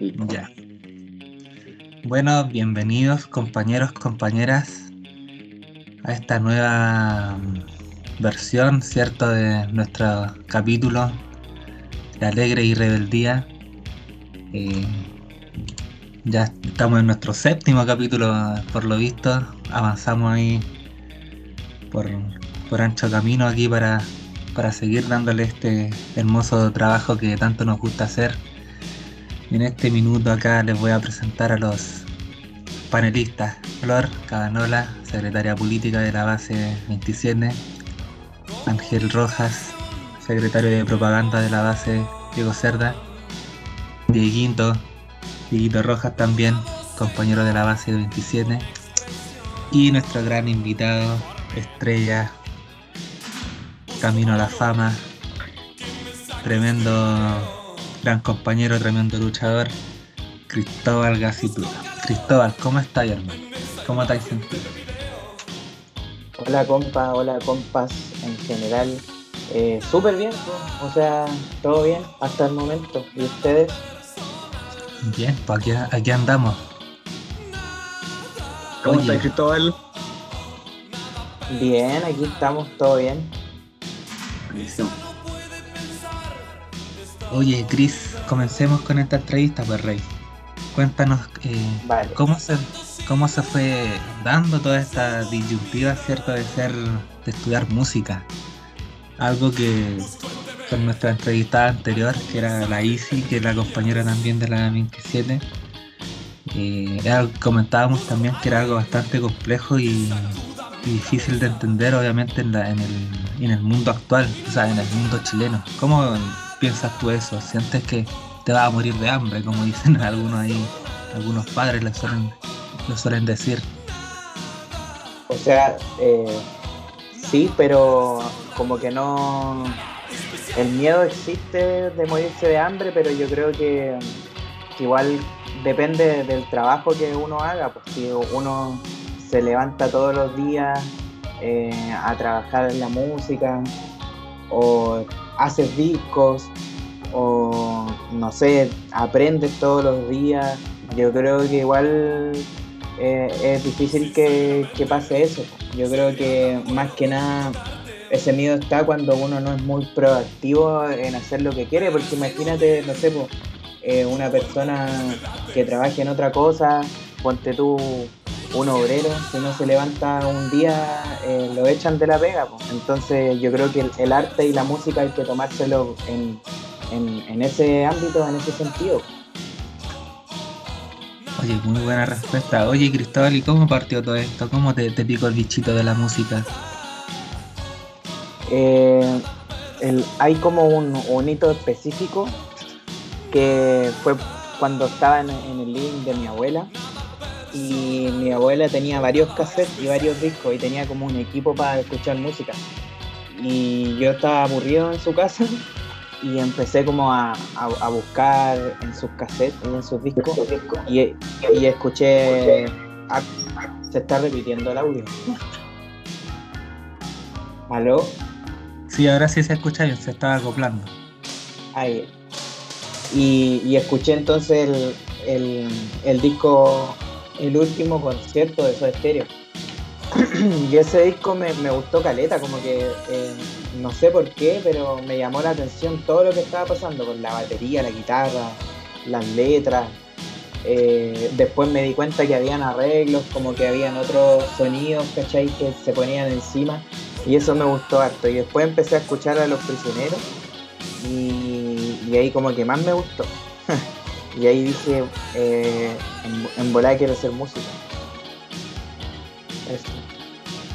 Ya. Bueno, bienvenidos compañeros, compañeras a esta nueva mm, versión, ¿cierto?, de nuestro capítulo de Alegre y Rebeldía. Eh, ya estamos en nuestro séptimo capítulo, por lo visto. Avanzamos ahí por, por ancho camino aquí para, para seguir dándole este hermoso trabajo que tanto nos gusta hacer. En este minuto acá les voy a presentar a los panelistas. Flor Cabanola, secretaria política de la base 27. Ángel Rojas, secretario de propaganda de la base Diego Cerda. Dieguito, Dieguito Rojas también, compañero de la base 27. Y nuestro gran invitado, estrella, camino a la fama, tremendo gran compañero, tremendo luchador, Cristóbal Gacitula. Cristóbal, ¿cómo estás, hermano? ¿Cómo te has sentido? Hola, compa, hola, compas en general. Eh, Súper bien, o sea, todo bien hasta el momento. ¿Y ustedes? Bien, pues aquí, aquí andamos. ¿Cómo estás, Cristóbal? Bien, aquí estamos, todo bien. Buenísimo. Oye, Cris, comencemos con esta entrevista, pues, Rey. Cuéntanos eh, Vale. cómo se cómo se fue dando toda esta disyuntiva, ¿cierto? De ser, de estudiar música. Algo que con nuestra entrevistada anterior, que era la Isi, que es la compañera también de la 27, eh, era comentábamos también que era algo bastante complejo y, y difícil de entender, obviamente, en, la- en el, en el mundo actual, o sea, en el mundo chileno. ¿Cómo piensas tú eso? ¿Sientes que te vas a morir de hambre, como dicen algunos ahí, algunos padres le suelen, lo suelen decir? O sea, eh, sí, pero como que no... El miedo existe de morirse de hambre, pero yo creo que, igual depende del trabajo que uno haga. Si uno se levanta todos los días eh, a trabajar en la música, o haces discos, o no sé, aprendes todos los días, yo creo que igual eh, es difícil que, que pase eso. Yo creo que más que nada ese miedo está cuando uno no es muy proactivo en hacer lo que quiere, porque imagínate, no sé, eh, una persona que trabaje en otra cosa, ponte tú un obrero, si no se levanta un día, eh, lo echan de la pega. po. Entonces yo creo que el, el arte y la música hay que tomárselo en, en- en ese ámbito, en ese sentido. Oye, muy buena respuesta. Oye, Cristóbal, ¿y cómo partió todo esto? ¿Cómo te, te picó el bichito de la música? Eh, el- hay como un, un hito específico que fue cuando estaba en, en el living de mi abuela y mi abuela tenía varios cassettes y varios discos y tenía como un equipo para escuchar música y yo estaba aburrido en su casa y empecé como a, a- a buscar en sus cassettes y en sus discos y, y escuché ah, se está repitiendo el audio ¿Aló? Sí, ahora sí se escucha bien, se estaba acoplando. Ahí. Y, y escuché entonces el, el, el disco, el último concierto de Soda Stereo. y ese disco me, me gustó caleta, como que eh, no sé por qué, pero me llamó la atención todo lo que estaba pasando con la batería, la guitarra, las letras. Eh, después me di cuenta que habían arreglos, como que habían otros sonidos, ¿cachai? Que se ponían encima. Y eso me gustó harto. Y después empecé a escuchar a los prisioneros. Y, y ahí como que más me gustó. y ahí dije, eh, en, en volada quiero hacer música. Eso.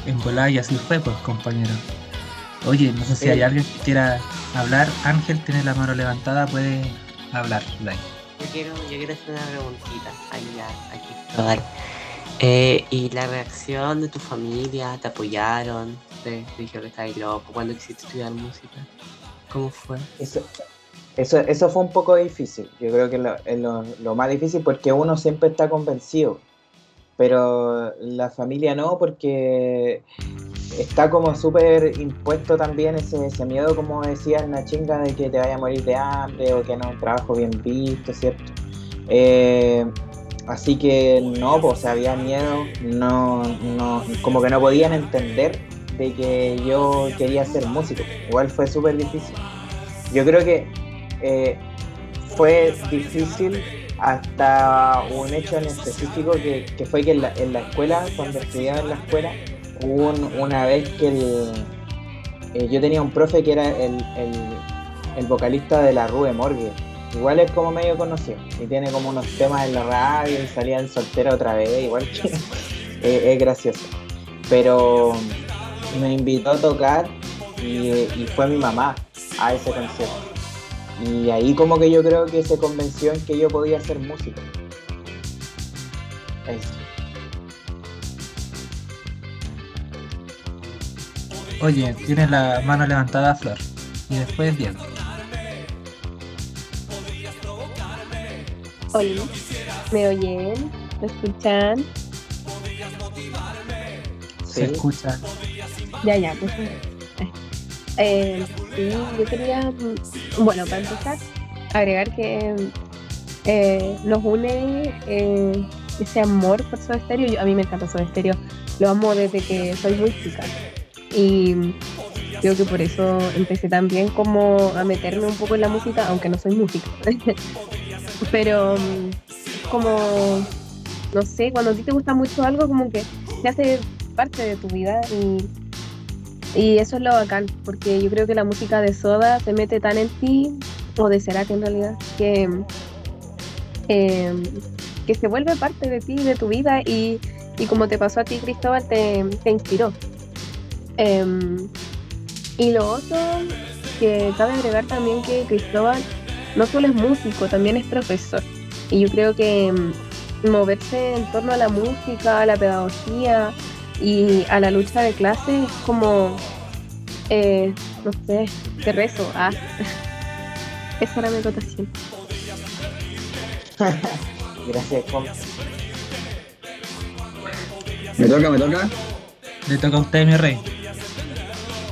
En volada y así fue, pues, compañero. Oye, no sé si Sí. hay alguien que quiera hablar. Ángel tiene la mano levantada, puede hablar. Like. Yo quiero, yo quiero hacer una preguntita ahí a, a Cristóbal. Eh, ¿Y la reacción de tu familia? ¿Te apoyaron? ¿Te dijeron que estabas loco? ¿Cuándo quisiste estudiar música? ¿Cómo fue? Eso, eso, eso fue un poco difícil. Yo creo que lo, es lo, más difícil porque uno siempre está convencido. Pero la familia no, porque está como súper impuesto también ese, ese miedo, como decía la chinga, de que te vaya a morir de hambre o que no es un trabajo bien visto, ¿cierto? Eh, así que no, pues había miedo, no, no, como que no podían entender de que yo quería ser músico. Igual fue súper difícil. Yo creo que eh, fue difícil hasta un hecho en específico que, que fue que en la, en la, escuela, cuando estudiaba en la escuela, hubo un, una vez que eh, yo tenía un profe que era el, el, vocalista de la Rue Morgue. Igual es como medio conocido y tiene como unos temas en la radio y salía en soltera otra vez, igual que es gracioso. Pero me invitó a tocar y fue mi mamá a ese concierto. Y ahí como que yo creo que se convenció en que yo podía ser músico. Eso. Oye, tienes la mano levantada, Flor. Y después Diego. Hola, ¿me oyen? ¿Me escuchan? Se escucha. Ya, ya, pues. Eh, sí, yo quería, bueno, para empezar, agregar que eh, nos une eh, ese amor por Soda Stereo. Yo, a mí me encanta Soda Stereo, lo amo desde que soy muy chica. Y creo que por eso empecé también como a meterme un poco en la música, aunque no soy música. Pero mm, como, no sé, cuando a ti te gusta mucho algo, como que se hace parte de tu vida y y eso es lo bacán, porque yo creo que la música de Soda se mete tan en ti, o de Cerati en realidad, que, eh, que se vuelve parte de ti, de tu vida, y, y como te pasó a ti, Cristóbal, te, te inspiró. Eh, y lo otro, que cabe agregar también que Cristóbal no solo es músico, también es profesor. Y yo creo que moverse en torno a la música, a la pedagogía, y a la lucha de clase es como, eh, no sé, te rezo. Ah. Esa era mi acotación. Gracias, Com. ¿Me toca, me toca? Le toca a usted, mi rey.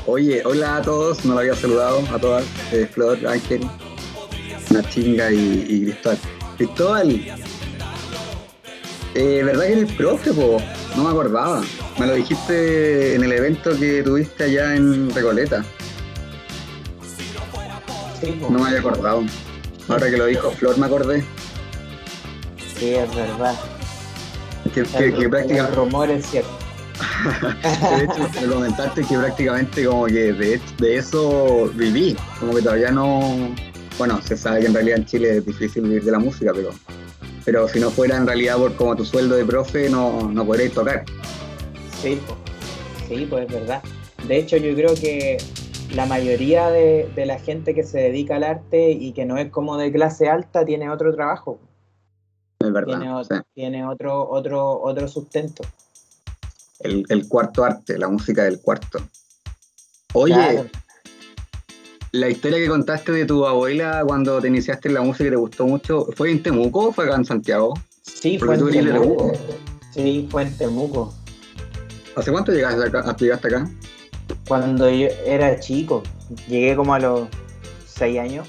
Oye, hola a todos, no lo había saludado a todas, eh, Flor, Ángel, Nachinga y, y Cristóbal. Cristóbal, eh, ¿verdad que eres profe, po? No me acordaba. Me lo dijiste en el evento que tuviste allá en Recoleta. Sí. No me había acordado. Ahora que lo dijo Flor me acordé. Sí, es verdad. Que, que, que el, prácticamente, el rumor es cierto. de hecho, me comentaste que prácticamente como que de, de eso viví. Como que todavía no... Bueno, se sabe que en realidad en Chile es difícil vivir de la música, pero pero si no fuera en realidad por como tu sueldo de profe, no, no podréis tocar. Sí, po. sí, pues es verdad. De hecho, yo creo que la mayoría de, de, la gente que se dedica al arte y que no es como de clase alta tiene otro trabajo. Es verdad. Tiene, otro, sí. tiene otro, otro, otro sustento. El, el, cuarto arte, la música del cuarto. Oye, claro. La historia que contaste de tu abuela cuando te iniciaste en la música y te gustó mucho, ¿fue en Temuco o fue acá en Santiago? Sí, fue en Temuco. Sí, fue en Temuco. ¿Hace cuánto llegaste acá? Llegaste acá? Cuando yo era chico, llegué como a los 6 años.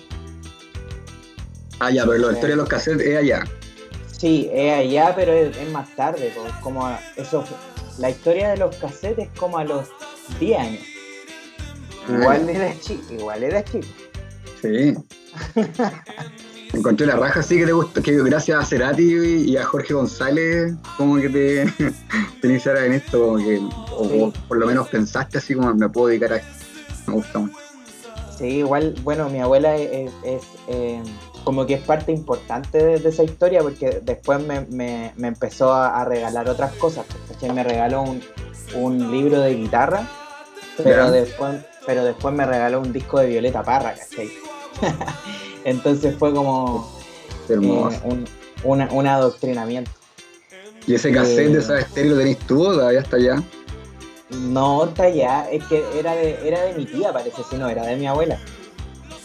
Ah, ya, pero la historia de los cassettes es allá. Sí, es allá, pero es, es más tarde, como a, eso, la historia de los cassettes es como a los 10 años. Igual era chico, igual era chico. Sí. Encontré la raja sí que te gustó, que gracias a Cerati y a Jorge González como que te, te iniciara en esto, como que, o, sí. o, por lo menos pensaste así como me puedo dedicar a esto. Me gusta mucho. Sí, igual, bueno, mi abuela es, es eh, como que es parte importante de, de, esa historia porque después me, me, me empezó a, a, regalar otras cosas. ¿cachai? Me regaló un, un libro de guitarra, pero después, pero después me regaló un disco de Violeta Parra, ¿cachai? Entonces fue como eh, un, una, un, adoctrinamiento. ¿Y ese cassette eh, de esa estéreo lo tenés tú o todavía está allá? No, está allá, es que era de, era de mi tía, parece, si no, era de mi abuela.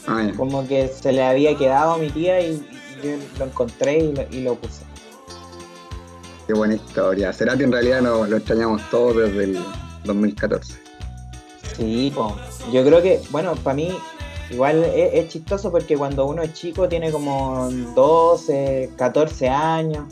Ah, como que se le había quedado a mi tía y, yo lo encontré y lo, y lo, puse. Qué buena historia. Será que en realidad no, lo extrañamos todos desde el 2014. Sí, pues, yo creo que, bueno, para mí igual es, es chistoso porque cuando uno es chico tiene como 12, 14 años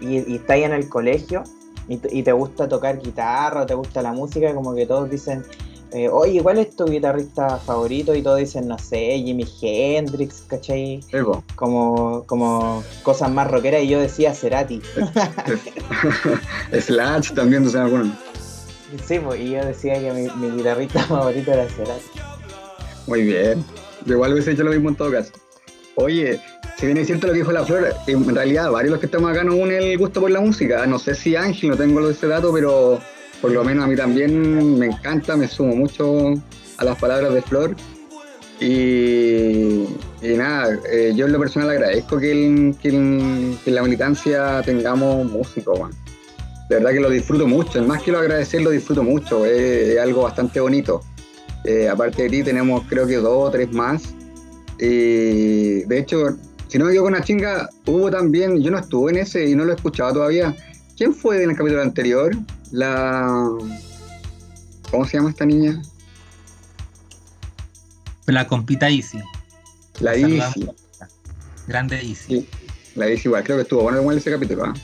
y, y está ahí en el colegio y, te- y te gusta tocar guitarra, o te gusta la música, como que todos dicen, eh, oye, ¿cuál es tu guitarrista favorito? Y todos dicen, no sé, Jimi Hendrix, ¿cachai? Po. Como, como cosas más rockeras y yo decía Cerati. Slash también, no sé, algunos. Sí, pues, y yo decía que mi, mi guitarrista favorito era Cerati. Muy bien. Yo igual hubiese hecho lo mismo en todo caso. Oye, si bien es cierto lo que dijo la Flor, en realidad varios de los que estamos acá nos une el gusto por la música. No sé si Ángel, no tengo ese dato, pero por lo menos a mí también me encanta, me sumo mucho a las palabras de Flor. Y, nada, eh, yo en lo personal agradezco que en la militancia tengamos músicos, man. De verdad que lo disfruto mucho, más que lo agradecer, lo disfruto mucho, es, es algo bastante bonito. Eh, aparte de ti tenemos creo que dos o tres más. Y de hecho, si no me equivoco con la chinga, hubo también, yo no estuve en ese y no lo he escuchado todavía. ¿Quién fue en el capítulo anterior? La... ¿Cómo se llama esta niña? La compita Easy. La. Isi. Grande Easy. Sí, la Isi igual, creo que estuvo bueno igual ese capítulo. ¿ah?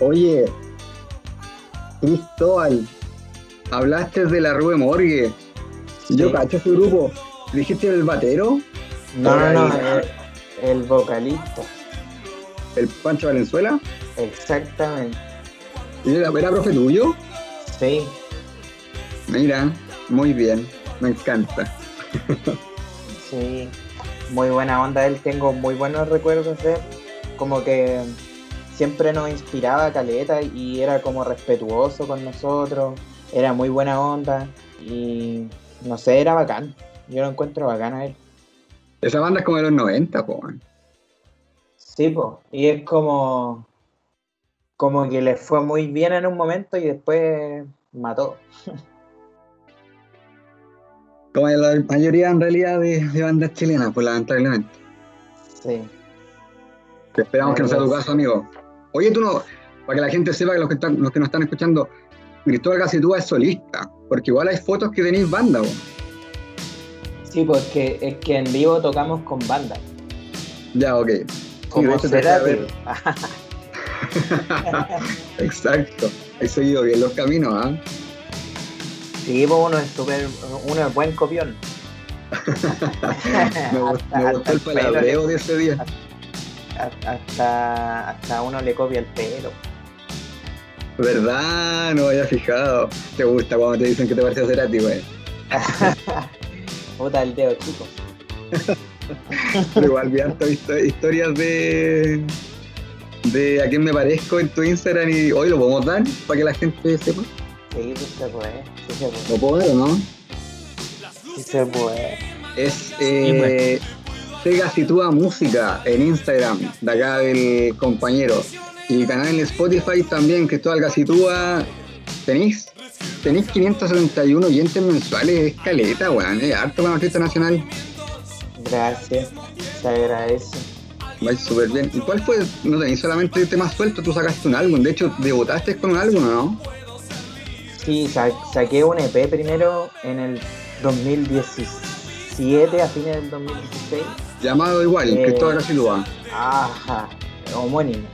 Oye, Cristóbal, hablaste de la Rube Morgue. Yo cacho ese grupo. ¿Dijiste el batero? No, no, no, el, el vocalista. ¿El Pancho Valenzuela? Exactamente. ¿Y ¿Era, era profe tuyo? Sí, Mira, muy bien, me encanta. sí. Muy buena onda él, tengo muy buenos recuerdos de él. Como que siempre nos inspiraba caleta y era como respetuoso con nosotros. Era muy buena onda y no sé, era bacán. Yo lo encuentro bacán a él. Esa banda es como de los 90, po. Sí, po. Y es como. Como que le fue muy bien en un momento y después mató. Como la mayoría en realidad de, de bandas chilenas, pues lamentablemente. Sí. Que esperamos que no sea tu caso, amigo. Oye, tú no, para que la gente sepa que los que, están, los que nos están escuchando, Cristóbal Gacitúa es solista, porque igual hay fotos que tenéis banda, po. Sí, porque es que en vivo tocamos con banda. Ya, ok. Sí, Como Cerati. ver. Exacto. He seguido bien los caminos, ¿ah? Sí, pues uno es súper. Uno es buen copión. Me, gustó- me gustó el palabreo de ese día. Hasta- Hasta, uno le copia el pelo. ¿Verdad? No había fijado. Te gusta cuando te dicen que te parece a Cerati, güey. Puta el dedo, chicos. Pero igual vi harto histo- historias de de a quién me parezco en tu Instagram y hoy lo podemos dar para que la gente sepa. Sí, pues se puede. Sí se puede. ¿Lo puedo dar o no? Sí se puede. Es eh, Sega Sitúa Música en Instagram, de acá del compañero. Y canal en Spotify también, Cristóbal Gacitúa. ¿Tenéis? Tenéis 571 oyentes mensuales, es caleta, weón, es harto para un artista nacional. Gracias. Se agradece. Vais súper bien. ¿Y cuál fue? No tenéis solamente temas sueltos, tú sacaste un álbum. De hecho, debutaste con un álbum, ¿no? Sí, sa- saqué un EP primero en el 2017, a fines del 2016. Llamado igual, Eh. Cristóbal Gacitúa. Ajá, homónimo.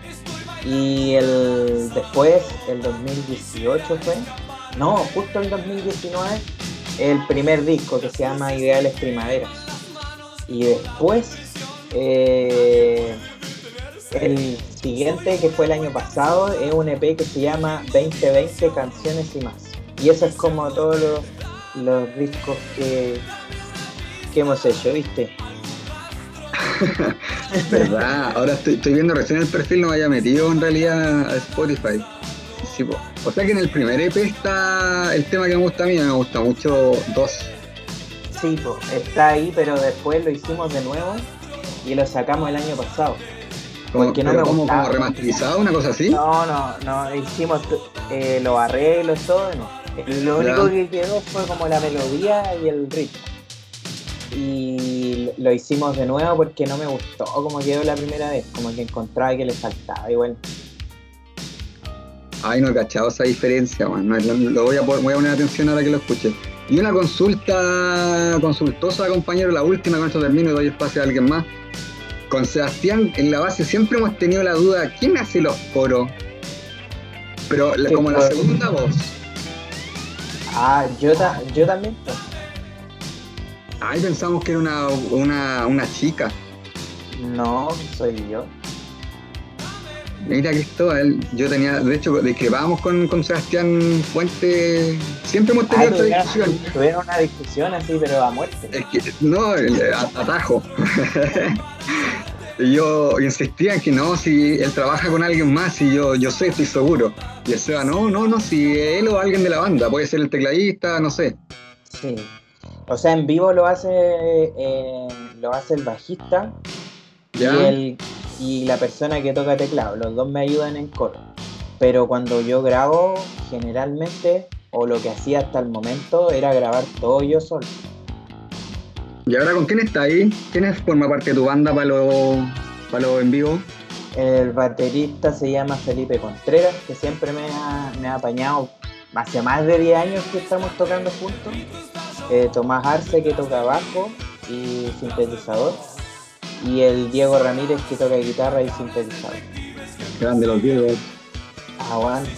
Y el después, el 2018 fue, no, justo el 2019, el primer disco que se llama Ideales Primaveras. Y después, eh, el siguiente, que fue el año pasado, es un EP que se llama 2020 Canciones y más. Y eso es como todos los, los discos que, que hemos hecho, ¿viste? ¿Verdad? Ahora estoy, estoy viendo recién el perfil, no me haya metido en realidad a Spotify. Sí. O sea que en el primer EP está el tema que me gusta a mí, me gusta mucho dos. Sí, po, está ahí, pero después lo hicimos de nuevo y lo sacamos el año pasado. Como, Porque no me como, como remasterizado, una cosa así. No, no, no, hicimos eh, los arreglos, todo, no. Lo único Ya. que quedó fue como la melodía y el ritmo. Y lo hicimos de nuevo porque no me gustó como quedó la primera vez, como que encontraba que le faltaba igual. Ay, no he cachado esa diferencia, man. No, lo, lo voy, a, voy a poner atención ahora que lo escuche. Y una consulta consultosa, compañero, la última, con esto termino y doy espacio a alguien más. Con Sebastián, en la base siempre hemos tenido la duda, ¿quién hace los coros? Pero como la segunda voz. Ah, yo, ta- yo también. Ay, pensamos que era una, una, una chica. No, soy yo. Mira, Cristóbal, yo tenía, de hecho, discrepábamos con, con Sebastián Fuente. Siempre hemos tenido esta discusión. tuvieron una discusión así, pero a muerte. Es que, no, a- atajo. Y yo insistía en que no, si él trabaja con alguien más, y yo, yo sé, estoy seguro. Y el Seba, no, no, no, si él o alguien de la banda, puede ser el tecladista, no sé. Sí. O sea, en vivo lo hace eh, lo hace el bajista ¿Ya? y el y la persona que toca teclado. Los dos me ayudan en coro. Pero cuando yo grabo, generalmente, o lo que hacía hasta el momento, era grabar todo yo solo. ¿Y ahora con quién está ahí? ¿Quién es- forma parte de tu banda para lo, para lo en vivo? El baterista se llama Felipe Contreras, que siempre me ha, me ha apañado. Hace más de 10 años que estamos tocando juntos. Eh, Tomás Arce, que toca bajo y sintetizador. Y el Diego Ramírez, que toca guitarra y sintetizador. Grande los Diegos. Aguante.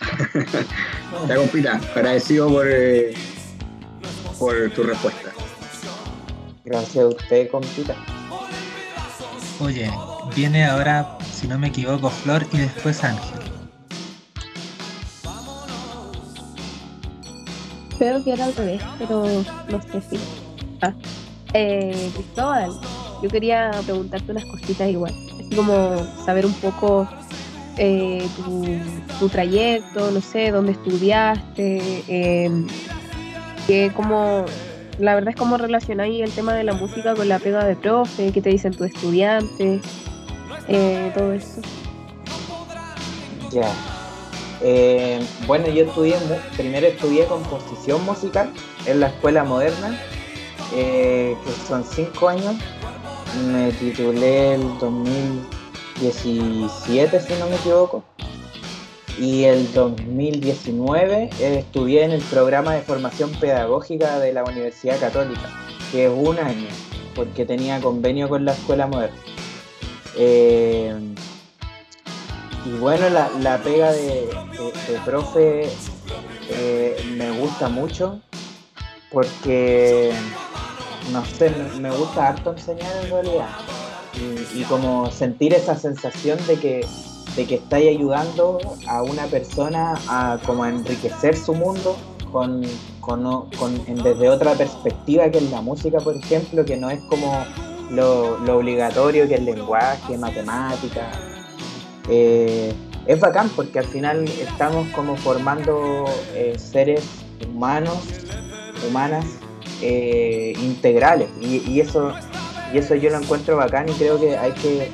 Ya compita, agradecido por, eh, por tu respuesta. Gracias a usted, compita. Oye, viene ahora, si no me equivoco, Flor y después Ángel. Creo que era al revés, pero no sé si. Ah. Eh, Cristóbal, yo quería preguntarte unas cositas igual. Así como saber un poco eh, tu, trayecto, no sé, dónde estudiaste, eh, que como, la verdad es cómo relacionáis el tema de la música con la pega de profe, qué te dicen tus estudiantes, eh, todo eso. Ya. Eh, bueno, yo estudié, primero estudié composición musical en la escuela moderna, eh, que son cinco años. Me titulé el 2017, si no me equivoco. Y el 2019 eh, estudié en el programa de formación pedagógica de la Universidad Católica, que es un año, porque tenía convenio con la escuela moderna. Y bueno, la, la pega de, de- profe eh, me gusta mucho porque, no sé, me- gusta harto enseñar en realidad. Y, como sentir esa sensación de que, de que estáis ayudando a una persona a como a enriquecer su mundo con, con, con- desde otra perspectiva que es la música, por ejemplo, que no es como lo, lo obligatorio que es lenguaje, matemática. Eh, es bacán porque al final estamos como formando eh, seres humanos, humanas, eh, integrales. Y, eso, y eso yo lo encuentro bacán y creo que hay que,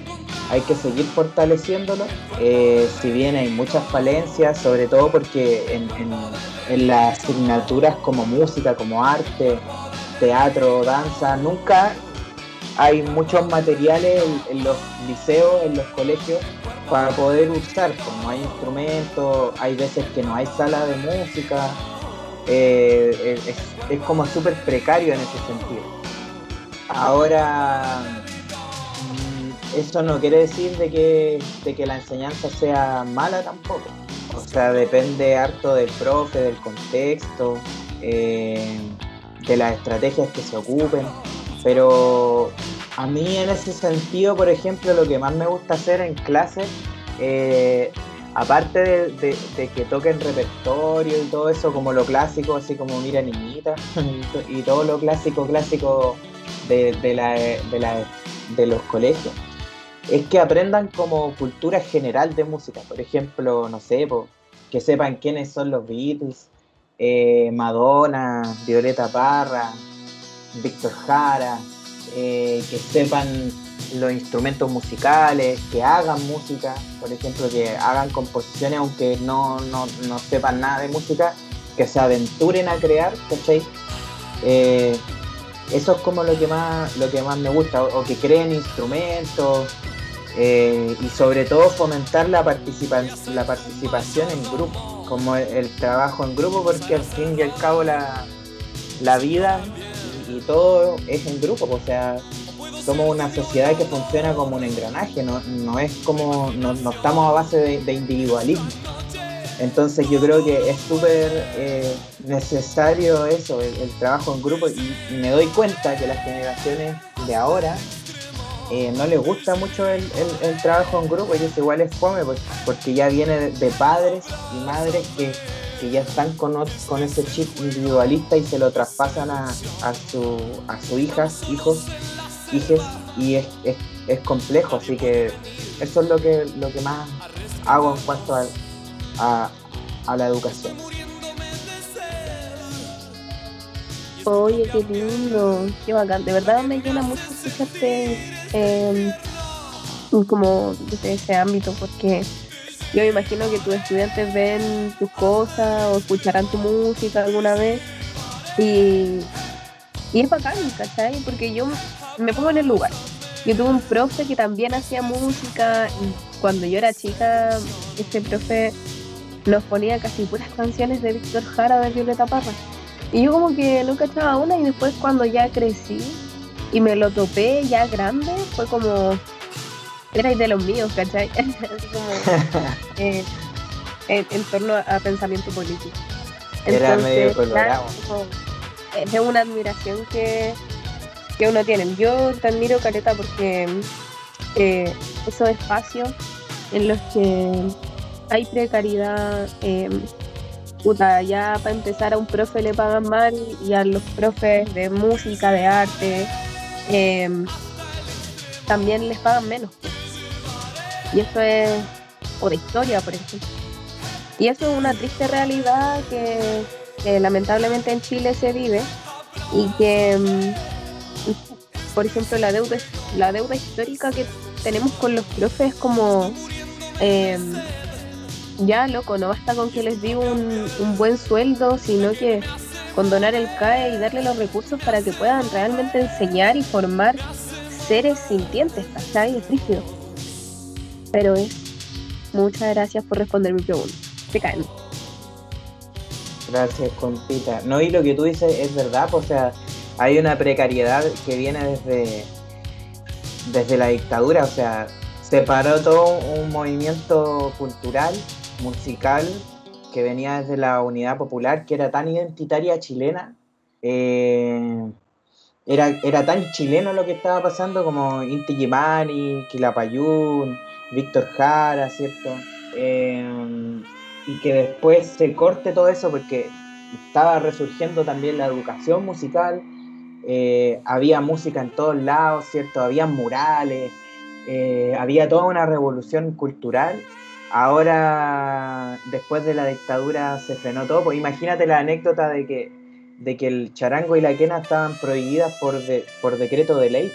hay que seguir fortaleciéndolo. Si bien hay muchas falencias, sobre todo porque en las asignaturas como música, como arte, teatro, danza, nunca hay muchos materiales en, los liceos, en los colegios, para poder usar. Pues no hay instrumentos, hay veces que no hay sala de música. eh, es, es como súper precario en ese sentido. Ahora, mm, eso no quiere decir de que, de que la enseñanza sea mala tampoco. O sea, depende harto del profe, del contexto, eh, de las estrategias que se ocupen. Pero a mí en ese sentido, por ejemplo, lo que más me gusta hacer en clase, eh, aparte de, que toquen repertorio y todo eso, como lo clásico, así como Mira Niñita, y todo lo clásico, clásico de, de la- de los colegios, es que aprendan como cultura general de música. Por ejemplo, no sé, que sepan quiénes son los Beatles, eh, Madonna, Violeta Parra, Víctor Jara, eh, que sepan los instrumentos musicales, que hagan música, por ejemplo, que hagan composiciones aunque no, no, no sepan nada de música, que se aventuren a crear, ¿cachai? Eh, eso es como lo que más, lo que más me gusta, o, que creen instrumentos, eh, y sobre todo fomentar la, participa- la participación en grupo, como el, el trabajo en grupo, porque al fin y al cabo la, la vida y, todo es en grupo, o sea, somos una sociedad que funciona como un engranaje, no, no es como, no, estamos a base de, individualismo. Entonces yo creo que es súper eh, necesario eso, el, trabajo en grupo y, me doy cuenta que las generaciones de ahora eh, no les gusta mucho el, trabajo en grupo y eso igual es fome pues, porque ya viene de, padres y madres que, ya están con, con ese chip individualista y se lo traspasan a, a, su, a sus hijas, hijos, hijes y es, es, complejo, así que eso es lo que, lo que más hago en cuanto a, a la educación. Oye, qué lindo, qué bacán. De verdad me llena mucho escucharte eh, como desde ese ámbito, porque yo me imagino que tus estudiantes ven tus cosas o escucharán tu música alguna vez y, y es bacán, ¿cachai? Porque yo me pongo en el lugar. Yo tuve un profe que también hacía música y cuando yo era chica, este profe nos ponía casi puras canciones de Víctor Jara de Violeta Parra. Y yo como que nunca echaba una y después cuando ya crecí y me lo topé ya grande, fue como, era de los míos, ¿cachai? como, eh, en, torno a, pensamiento político. era medio colorado. es una admiración que, que uno tiene. Yo te admiro, Careta, porque eh, esos espacios en los que hay precariedad, eh, puta, ya para empezar a un profe le pagan mal y a los profes de música, de arte, también les pagan menos. Y eso es, o de historia, por ejemplo. Y eso es una triste realidad que, lamentablemente en Chile se vive y que, em, por ejemplo, la deuda, la deuda histórica que tenemos con los profes es como... Eh, ya loco, no basta con que les diga un, buen sueldo, sino que con donar el CAE y darle los recursos para que puedan realmente enseñar y formar seres sintientes, ¿cachai? Es rígido. Pero es. Muchas gracias por responder mi pregunta. Te caen. Gracias, compita. No, y lo que tú dices es verdad, o sea, hay una precariedad que viene desde, desde la dictadura, o sea, se paró todo un movimiento cultural musical que venía desde la unidad popular, que era tan identitaria chilena, eh, era, era tan chileno lo que estaba pasando como Inti Gimani, Quilapayún, Víctor Jara, ¿cierto? Eh, y que después se corte todo eso porque estaba resurgiendo también la educación musical, eh, había música en todos lados, ¿cierto? Había murales, había toda una revolución cultural Ahora, después de la dictadura, se frenó todo. Pues imagínate la anécdota de que, de que el charango y la quena estaban prohibidas por, por decreto de ley.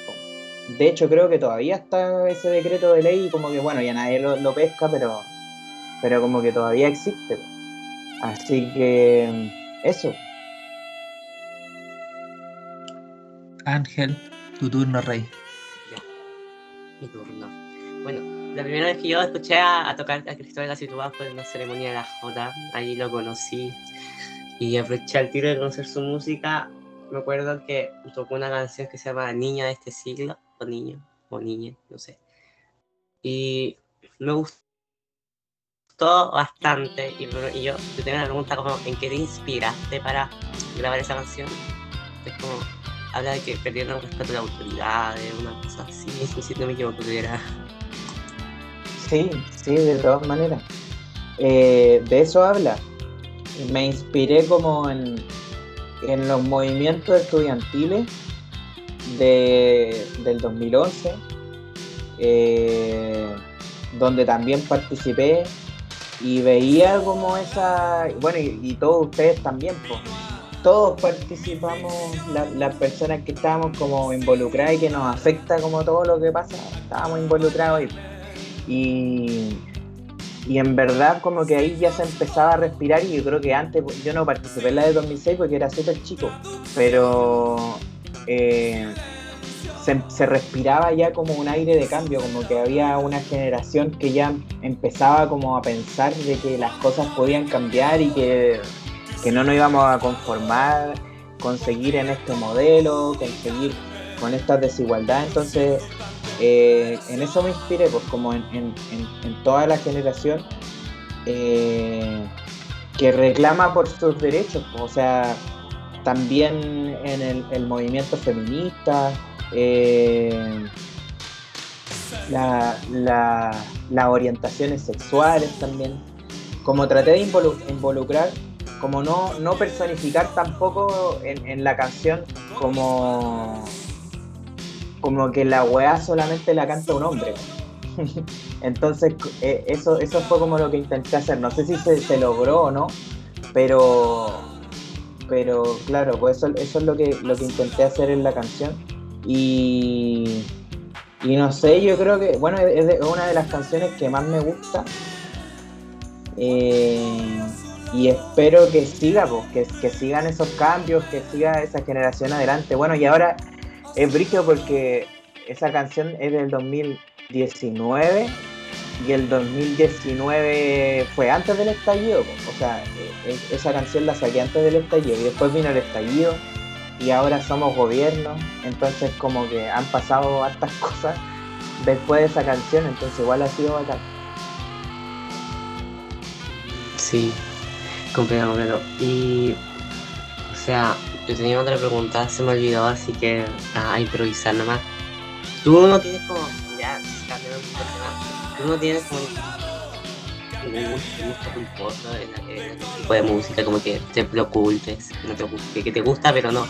De hecho, creo que todavía está ese decreto de ley y como que, bueno, ya nadie lo, pesca, pero, pero como que todavía existe. Así que, eso. Ángel, tu turno, rey. Ya, mi turno. Bueno, la primera vez que yo escuché a, tocar a Cristóbal Situada fue en una ceremonia de la J, ahí lo conocí y aproveché el tiro de conocer su música. Me acuerdo que tocó una canción que se llama Niña de este siglo, o Niño, o Niña, no sé. Y me gustó bastante. Y, yo te tengo una pregunta como, ¿en qué te inspiraste para grabar esa canción? Es como, habla de que perdieron respeto a la autoridad, de una cosa así, si no me equivoco, era Sí, sí, de todas maneras. Eh, de eso habla. Me inspiré como en, los movimientos estudiantiles de, del 2011, eh, donde también participé y veía como esa, bueno, y, todos ustedes también, pues, todos participamos, las personas que estábamos como involucradas y que nos afecta como todo lo que pasa, estábamos involucrados y y, en verdad como que ahí ya se empezaba a respirar y yo creo que antes, yo no participé en la de 2006 porque era súper chico, pero eh, se, respiraba ya como un aire de cambio, como que había una generación que ya empezaba como a pensar de que las cosas podían cambiar y que, que no nos íbamos a conformar conseguir en este modelo, conseguir con estas desigualdades. Entonces, eh, en eso me inspiré, pues como en, toda la generación eh, que reclama por sus derechos, pues, o sea, también en el, movimiento feminista, eh, las orientaciones sexuales también. Como traté de involucrar, como no, no personificar tampoco en, la canción como, como que la weá solamente la canta un hombre. Entonces, eh, eso, eso fue como lo que intenté hacer. No sé si se, logró o no, pero, pero claro, pues eso, eso es lo que, lo que intenté hacer en la canción. Y, y no sé, yo creo que, bueno, es, una de las canciones que más me gusta. Eh, y espero que siga, pues, que, sigan esos cambios, que siga esa generación adelante. Bueno, y ahora es brillo porque esa canción es del 2019 y el 2019 fue antes del estallido. O sea, e, e, esa canción la saqué antes del estallido y después vino el estallido y ahora somos gobierno, entonces como que han pasado hartas cosas después de esa canción, entonces igual ha sido bacán. Sí, comprendo. Y, o sea, yo tenía otra pregunta, se me olvidó, así que a improvisar nomás. Tú no tienes como, ya, tú no tienes como un gusto culposo en, tipo de música, como que te lo ocultes, que, no te, que te gusta, pero no.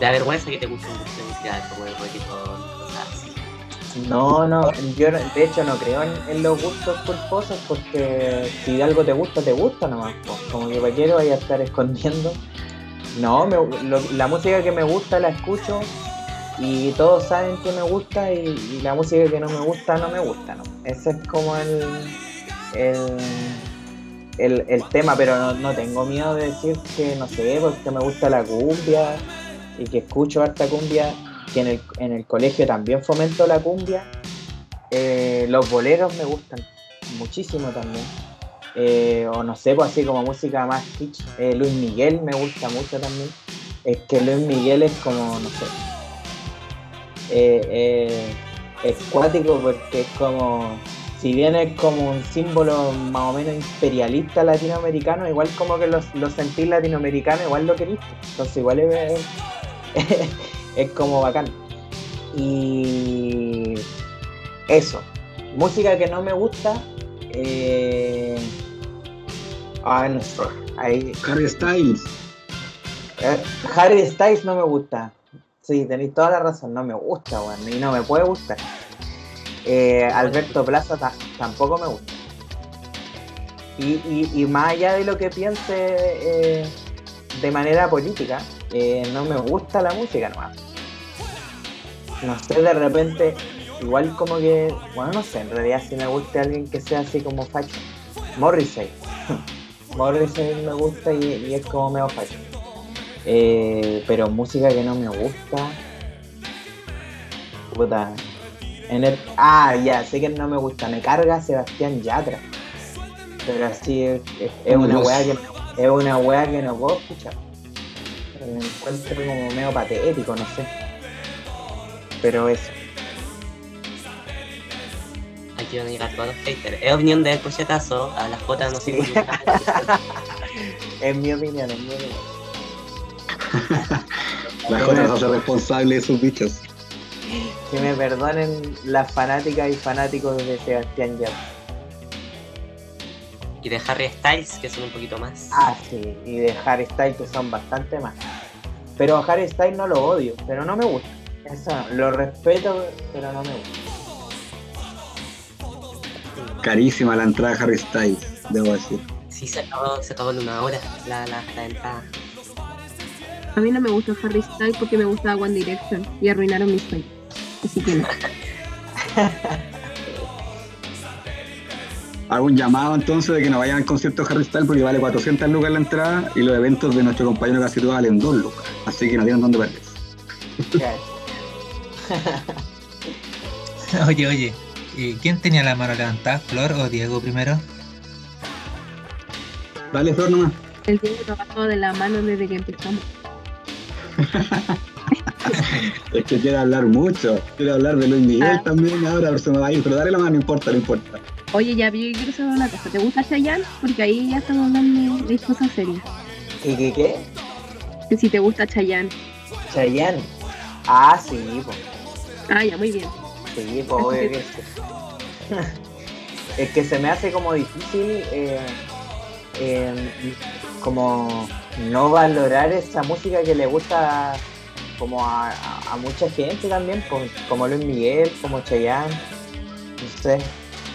Da vergüenza que te guste un gusto musical, como el reggaetón, cosas así. No, no, yo de hecho no creo en, los gustos culposos porque si algo te gusta, te gusta nomás. Como que para quiero vaya a estar escondiendo. No, la música que me gusta la escucho y todos saben que me gusta y, la música que no me gusta no me gusta, ¿no? Ese es como el, el, el, tema, pero no, tengo miedo de decir que, no sé, porque me gusta la cumbia y que escucho harta cumbia, que en el, en el colegio también fomento la cumbia. Eh, los boleros me gustan muchísimo también. Eh, o no sé, pues así como música más kitsch. Eh, Luis Miguel me gusta mucho también. Es que Luis Miguel es como, no sé. Es cuático porque es como si bien es como un símbolo más o menos imperialista latinoamericano, igual como que los, los sentís latinoamericanos, igual lo querís. Entonces igual es, es, como bacán. Y eso. Música que no me gusta. Eh... Ah, no sé. Harry Styles. Eh, Harry Styles no me gusta. Sí, tenéis toda la razón, no me gusta, weón. y no me puede gustar. Eh, Alberto Plaza tampoco me gusta. Y, más allá de lo que piense eh, de manera política, eh, no me gusta la música nomás. No sé, de repente, igual como que, bueno, no sé, en realidad si me gusta alguien que sea así como facho. Morrissey. Morrissey me gusta y, es como medio facho. Pero música que no me gusta. Puta, ah, ya, sé que no me gusta, me carga Sebastián Yatra. Pero así es, una weá que es una weá que no puedo escuchar. Me encuentro como medio patético, no sé. Pero eso. Aquí van a llegar todos los haters. Es opinión de él, por si acaso. A las cuotas no sirven. es mi opinión, es mi opinión. Las Jotas no son responsables de sus bichos que me perdonen las fanáticas y fanáticos de Sebastián Yatra. Y de Harry Styles, que son un poquito más. Ah, sí, y de Harry Styles, que son bastante más. Pero a Harry Styles no lo odio, pero no me gusta. Eso lo respeto, pero no me gusta. Carísima la entrada de Harry Styles, debo decir. Sí, se acabó, se acabó en una hora la, la, la entrada. A mí no me gustó Harry Styles porque me gustaba One Direction y arruinaron mi sueño. Así que no. Hago un llamado entonces de que no vayan al concierto de Harry Styles porque vale 400 lucas la entrada y los eventos de nuestro compañero casi todos valen 2 lucas. Así que no tienen dónde perderse. oye, oye, ¿quién tenía la mano levantada, Flor o Diego primero? Dale, Flor nomás. El Diego trabajó de la mano desde que empezamos. es que quiere hablar mucho. Quiere hablar de Luis Miguel Ah. también ahora, pero se me va a ir. Pero dale la mano, no importa, no importa. Oye, ya yo quiero saber una cosa. ¿Te gusta Chayanne? Porque ahí ya estamos hablando de cosas serias. ¿Y qué qué? Que si te gusta Chayanne. Chayanne. Ah, sí, pues. Ah, ya, muy bien. Sí, pues sí. Es que se me hace como difícil eh, eh, como no valorar esa música que le gusta como a, a- a mucha gente también, pues, como Luis Miguel, como Chayanne. No sé,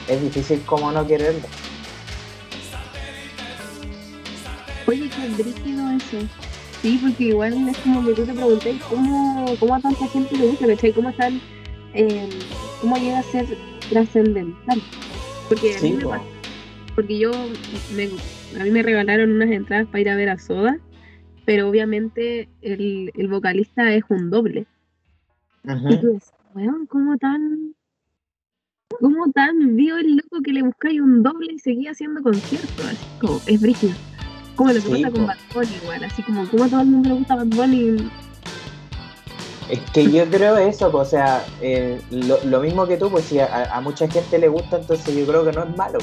es difícil como no quererlo. Oye, qué brígido eso. Sí, porque igual es como que tú te pregunté cómo, cómo a tanta gente le gusta, ¿cachai? ¿Cómo están, eh, cómo llega a ser trascendental? Porque a mí me pasa- porque yo, me, a mí me regalaron unas entradas para ir a ver a Soda, pero obviamente el, el vocalista es un doble. Ujú. Y tú dices, weón, ¿cómo tan, cómo tan vio el loco que le buscáis un doble y seguía haciendo conciertos? Así como, es brígido. Como lo que Sí, pasa con. Bad Bunny igual, así como, como a todo el mundo le gusta Bad Bunny. Es que yo creo eso, pues, o sea, eh, lo, lo mismo que tú, pues si a, a mucha gente le gusta, entonces yo creo que no es malo.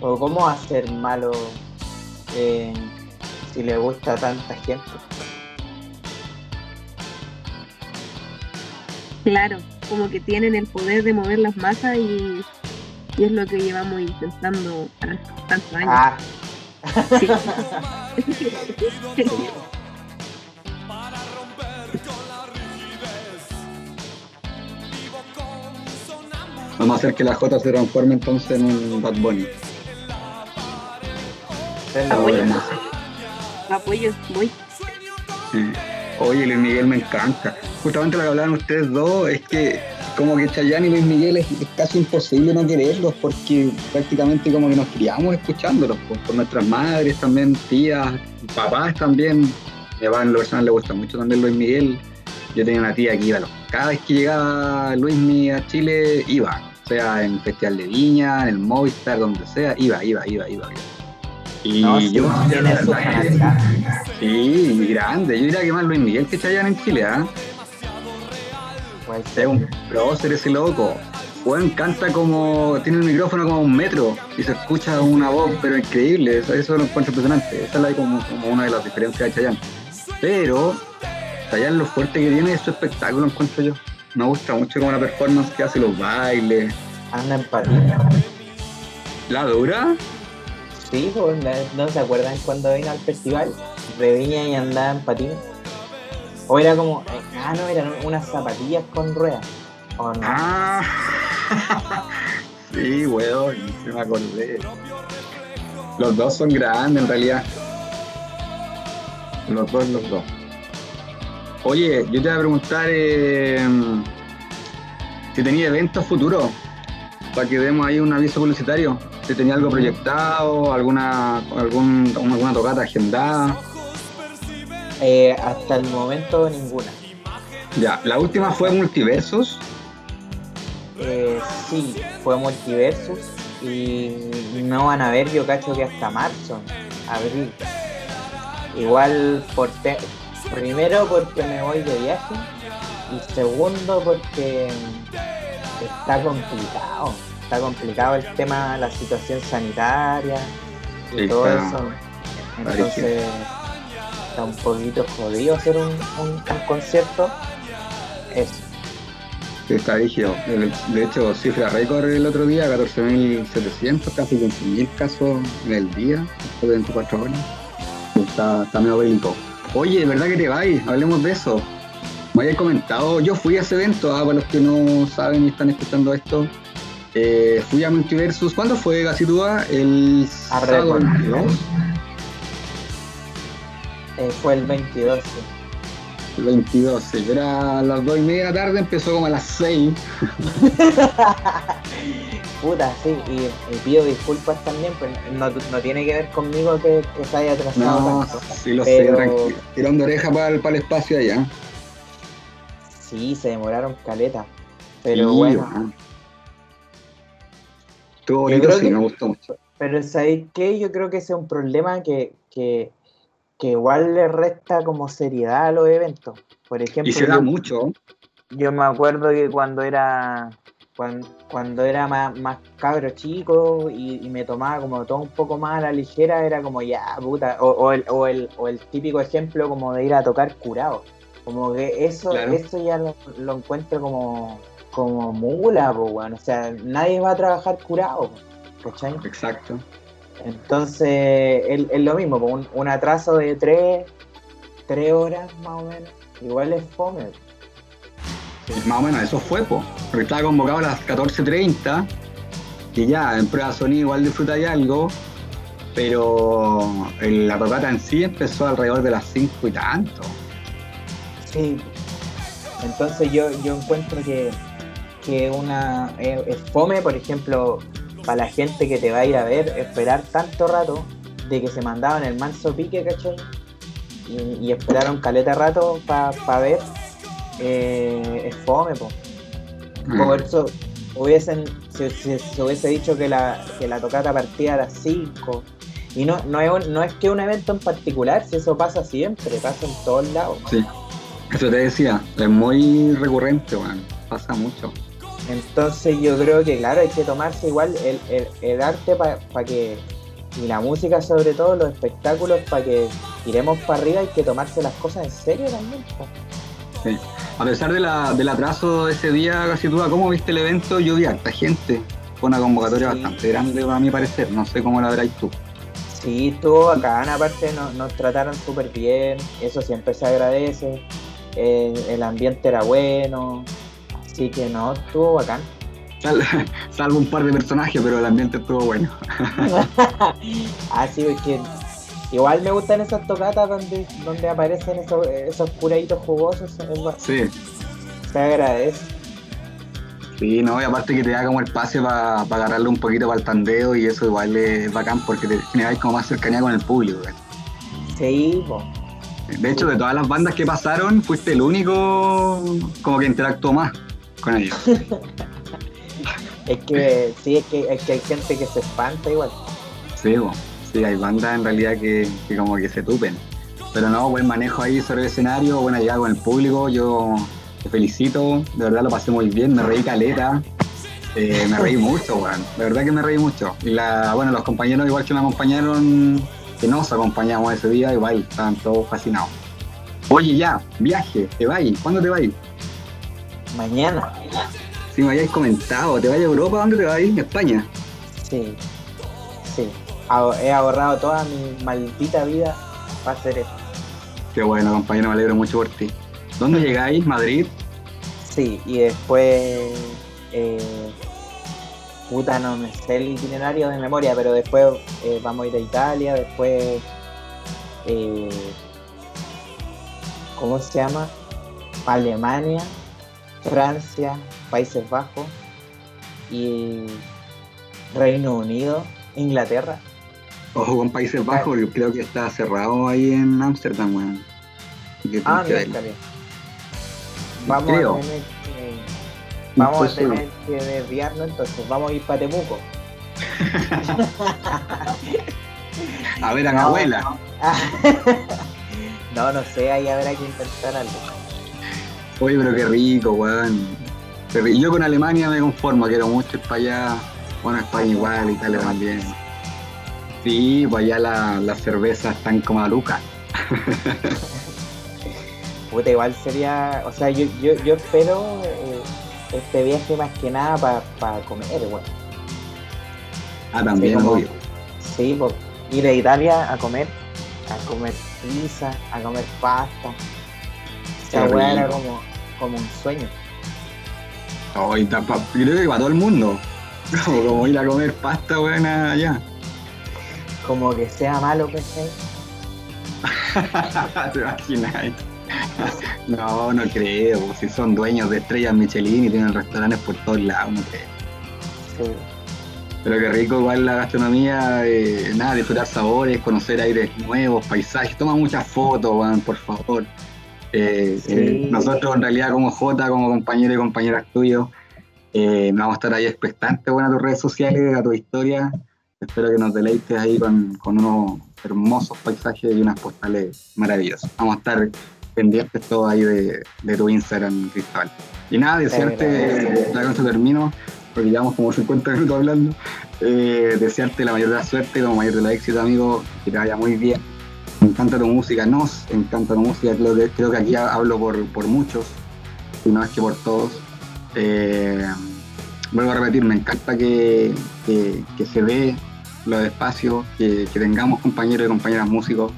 O cómo hacer malo eh, si le gusta a tanta gente. Claro, como que tienen el poder de mover las masas y, y es lo que llevamos intentando tantos años. Ah, Sí. Vamos a hacer que la J se transforme entonces en un Bad Bunny. Apoyo. voy. Sí. Oye, Luis Miguel me encanta. Justamente lo que hablaban ustedes dos es que como que Chayanne y Luis Miguel es, es casi imposible no quererlos porque prácticamente como que nos criamos escuchándolos por, por nuestras madres también, tías, papás también. Mi papá en lo personal le gusta mucho también Luis Miguel. Yo tenía una tía que iba, a los- cada vez que llegaba Luis Miguel a Chile, iba. O sea, en Festival de Viña, en el Movistar, donde sea, iba, iba, iba, iba. iba. Y No, yo, tiene. Sí, grande. Yo diría que más Luis Miguel que Chayanne en Chile, ¿ah? Puede Es un prócer ese loco. Bueno, canta como. Tiene el micrófono como un metro y se escucha una voz, pero increíble. Eso, eso lo encuentro impresionante. Esa es la, como, como una de las diferencias de Chayanne. Pero Chayanne lo fuerte que tiene es su espectáculo, encuentro yo. Me gusta mucho como la performance que hace, los bailes. Anda en patín. La dura. Sí, pues, ¿no- ¿no se acuerdan cuando vino al festival de Viña y andaba en patín? O era como, eh, ah, no, eran unas zapatillas con ruedas. O no. Ah, sí, weón, se me acordé. Los dos son grandes en realidad. Los dos, los dos. Oye, yo te voy a preguntar eh, si tenía eventos futuros para que demos ahí un aviso publicitario. Si tenía algo proyectado, alguna, algún, alguna tocata agendada. Eh, hasta el momento ninguna. Ya, la última fue Multiversos. Eh, sí, fue Multiversus y no van a ver, yo cacho que hasta marzo, abril. Igual, por te- primero porque me voy de viaje y segundo porque está complicado. Está complicado el tema, la situación sanitaria y todo eso. Entonces, está un poquito jodido hacer un, un- un concierto. Eso. Está rígido. De hecho, cifra récord el otro día, 14.700, casi 15.000 casos en el día, después de 24 horas. Está, está medio bélico. Oye, ¿verdad que te vais? Hablemos de eso. Me habías comentado, yo fui a ese evento, ah, para los que no saben y están escuchando esto. Eh, fui a Multiversus, ¿cuándo fue Gasitúa? El sábado récord. 22, Eh, fue el 22. sí. el 22, sí, era a las 2 y media de la tarde, empezó como a las 6. Puta, sí, y, y pido disculpas también, pues no, no tiene que ver conmigo que, que se haya atrasado No, tanto. sí lo Pero- sé, tranquilo. Tirón de oreja para el, para el espacio allá. Sí, se demoraron caleta. Pero Sí, bueno. Estuvo Yo bonito, sí, que- me gustó mucho. pero ¿sabéis qué? Yo creo que ese es un problema que, que que igual le resta como seriedad a los eventos. Por ejemplo, Y se da mucho. yo me acuerdo que cuando era cuando, cuando era más, más cabro chico y, y me tomaba como todo un poco más a la ligera, era como ya, puta, o, o el, o, el, o el típico ejemplo como de ir a tocar curado. Como que eso, Claro. eso ya lo, lo encuentro como, como mula, pues, weón. O sea, nadie va a trabajar curado, ¿cachai? Exacto. Entonces, es, es lo mismo, un, un atraso de tres, tres horas más o menos, igual es fome. Y Más o menos eso fue, po. Porque estaba convocado a las 14.30 y ya, en prueba de sonido igual disfrutáis algo, pero el- la tocata en sí empezó alrededor de las 5 y tanto. Sí. Entonces yo, yo encuentro que, que una es, es fome, por ejemplo, para la gente que te va a ir a ver, esperar tanto rato de que se mandaban el manso pique, ¿cachai? Y, y esperaron caleta rato para ver, eh, es fome, po. Por eso hubiesen, se, se- se hubiese dicho que la, que la tocata partía a las 5. Y no, no, es un- no es que un evento en particular, si eso pasa siempre, pasa en todos lados. Sí, eso te decía, es muy recurrente, weón. Pasa mucho. Entonces yo creo que claro, hay que tomarse igual el, el- el arte para que, y la música sobre todo, los espectáculos para que tiremos para arriba, hay que tomarse las cosas en serio también. A pesar de la- del atraso de ese día, casi tú, ¿cómo viste el evento? Yo vi a harta gente. Fue una convocatoria Sí. bastante grande, a mi parecer. No sé cómo la verás tú. Sí, estuvo bacán, aparte nos, nos trataron súper bien, eso siempre se agradece, eh, el ambiente era bueno, así que no, estuvo bacán. Sal- salvo un par de personajes, pero el ambiente estuvo bueno. Así que igual me gustan esas tocatas donde, donde aparecen esos, esos curaditos jugosos, Sí, se agradece. sí, no, y aparte que te da como el pase para agarrarle un poquito para el tandeo y eso igual es bacán porque te generáis como más cercanía con el público. Sí, po. De hecho, de todas las bandas que pasaron, fuiste el único como que interactuó más con ellos. Es que sí, es que, es que hay gente que se espanta igual. Sí, bo. sí, hay bandas en realidad que, que como que se tupen. Pero no, buen manejo ahí sobre el escenario, buena llegada con el público, yo te felicito, de verdad lo pasé muy bien, me reí caleta, eh, me reí mucho, weón, de verdad que me reí mucho. Y la, bueno, los compañeros igual que me acompañaron, que nos acompañamos ese día, igual estaban todos fascinados. Oye ya, viaje, te vas, ¿cuándo te vas? Mañana. Si me habíais comentado, ¿te vas a Europa? ¿Dónde te vas? España. Sí, sí. He ahorrado toda mi maldita vida para hacer esto. Qué bueno, compañero, me alegro mucho por ti. ¿Dónde llegáis? ¿Madrid? Sí, y después. Eh, puta, no me sé el itinerario de memoria, pero después eh, vamos a ir a Italia, después. eh, ¿Cómo se llama? Alemania, Francia, Países Bajos y Reino Unido, Inglaterra. Ojo con Países Bajos, yo creo que está cerrado ahí en Ámsterdam, weón. Ah, que miércoles. Vamos Creo. a tener que. Vamos a tener que desviarnos entonces. Vamos a ir para Temuco. A ver a mi No, abuela. No, no sé, ahí habrá que intentar algo. Oye, pero qué rico, weón. Qué rico. Yo con Alemania me conformo, quiero mucho ir para allá. Bueno, España igual, Italia también. Sí, pues allá la- las cervezas están como a Lucas. Puta, igual sería. O sea, yo, yo, yo espero eh, este viaje más que nada para comer, weón. Ah, también, como- obvio. Sí, por ir a Italia a comer, a comer pizza, a comer pasta. Esa weá era como, como un sueño. Ta- pa- yo creo que para todo el mundo. Como, como ir a comer pasta, weón, allá. Como que sea malo, ¿cachai? ¿Te imaginas? No, no creo. pues, Si son dueños de estrellas Michelin y tienen restaurantes por todos lados, no creo. Sí. Pero qué rico igual la gastronomía, eh, nada, disfrutar sabores, conocer aires nuevos, paisajes. Toma muchas fotos, weón, por favor. Eh, Sí. eh, nosotros en realidad como Jota, como compañeros y compañeras tuyos, eh, vamos a estar ahí expectantes, bueno, a tus redes sociales, a tu historia. Espero que nos deleites ahí con, con unos hermosos paisajes y unas postales maravillosas. Vamos a estar pendientes todo ahí de, de tu Instagram, Cristóbal. Y nada, desearte, ya con eso termino, porque llevamos como 50 minutos hablando, eh, desearte la mayor de la suerte, como mayor de la éxito, amigo, que te vaya muy bien. Me encanta tu música, nos encanta tu música, creo que, creo que aquí hablo por, por muchos, y no es que por todos. Eh, vuelvo a repetir, me encanta que, que, se ve los espacios, que, que, tengamos compañeros y compañeras músicos.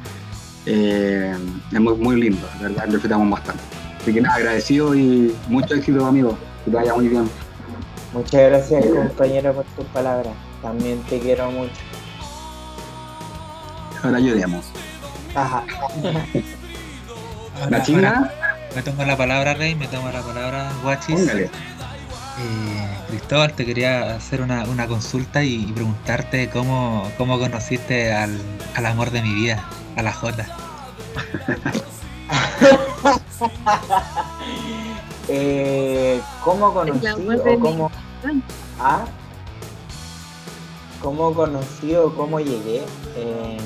Eh, es muy, muy lindo, la verdad, lo disfrutamos bastante. Así que nada, agradecido y mucho éxito, amigo. Que te vaya muy bien. Muchas gracias, compañero, por tus palabras. También te quiero mucho. Ahora ayudemos. Ajá. ¿La china? Me tomo la palabra, Rey, me tomo la palabra, Guachis. Eh, Cristóbal, te quería hacer una, consulta y, preguntarte cómo, cómo conociste al, al, amor de mi vida, a la Jota. eh, ¿Cómo conocí o cómo... ¿Ah? ¿Cómo conocí o cómo llegué? Eh,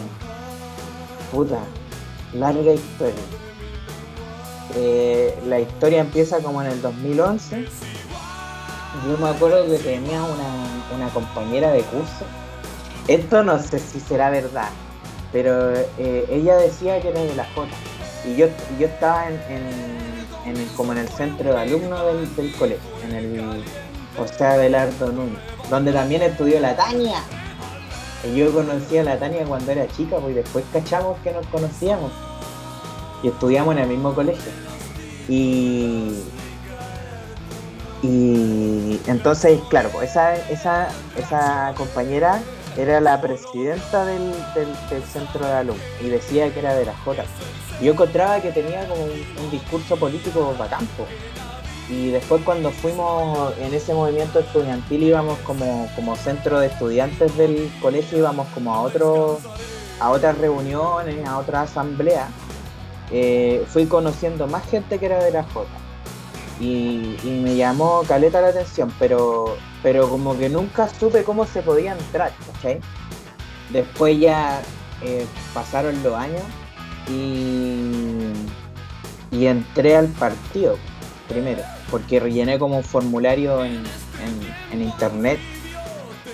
puta, larga historia. Eh, la historia empieza como en el 2011 yo me acuerdo que tenía una, compañera de curso. Esto no sé si será verdad, pero eh, ella decía que era de la J. Y yo, yo estaba en, como en el centro de alumnos del, colegio, en el, o sea, del Ardo Núñez, donde también estudió la Tania. Yo conocí a la Tania cuando era chica, pues después cachamos que nos conocíamos. Y estudiamos en el mismo colegio. Y, y entonces, claro, pues esa, esa, esa compañera era la presidenta del, centro de alumnos y decía que era de la J. Yo encontraba que tenía como un, discurso político bacán. Y después cuando fuimos en ese movimiento estudiantil íbamos como, como centro de estudiantes del colegio, íbamos como a otro, a otras reuniones, a otras asambleas, eh, fui conociendo más gente que era de la J. Y, me llamó caleta la atención, pero, pero como que nunca supe cómo se podía entrar, ¿cachai? Después ya eh, pasaron los años y, y entré al partido primero, porque rellené como un formulario en, internet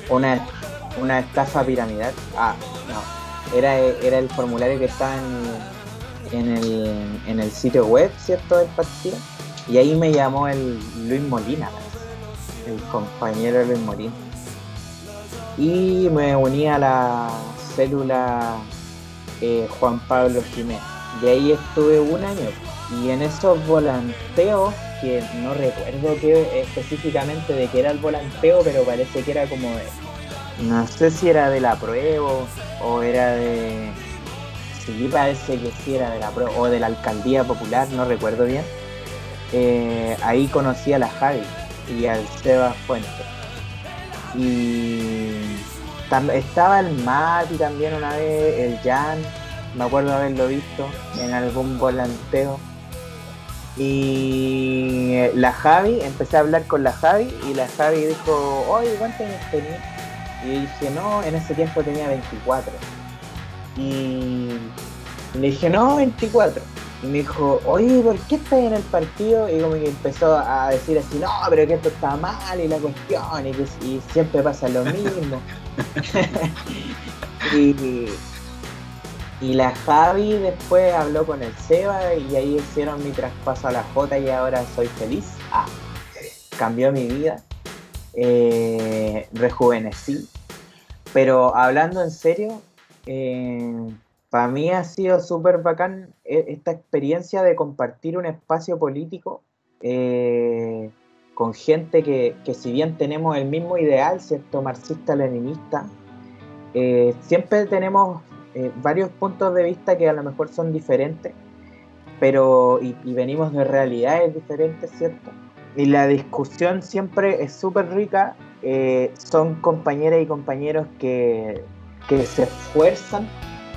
una, una estafa piramidal. Ah, no, era, era el formulario que estaba en, en, el, en el sitio web, ¿cierto? Del partido y ahí me llamó el Luis Molina, el compañero Luis Molina. Y me uní a la célula eh, Juan Pablo Jiménez. Y ahí estuve un año. Y en esos volanteos, que no recuerdo qué específicamente de qué era el volanteo, pero parece que era como de. No sé si era de la prueba o era de. Sí, parece que sí era de la prueba o de la alcaldía popular, no recuerdo bien eh, ahí conocí a la Javi y al Seba Fuente. Y estaba el Mati también una vez, el Jan, me acuerdo haberlo visto en algún volanteo. Y la Javi, empecé a hablar con la Javi y la Javi dijo, oye, ¿cuántos años tenía? Y dije, no, en ese tiempo tenía 24. Y le dije, no, 24 y me dijo, oye, ¿por qué estás en el partido? Y como que empezó a decir así, no, pero que esto está mal y la cuestión, y, que, siempre pasa lo mismo. y, la Javi después habló con el Seba y ahí hicieron mi traspaso a la J y ahora soy feliz. Ah, cambió mi vida. Eh, rejuvenecí. Pero hablando en serio, eh, para mí ha sido súper bacán eh, esta experiencia de compartir un espacio político eh, con gente que, si bien tenemos el mismo ideal, ¿cierto? Marxista-leninista, siempre tenemos varios puntos de vista que a lo mejor son diferentes, pero y, venimos de realidades diferentes, ¿cierto? Y la discusión siempre es súper rica, son compañeras y compañeros que, que se esfuerzan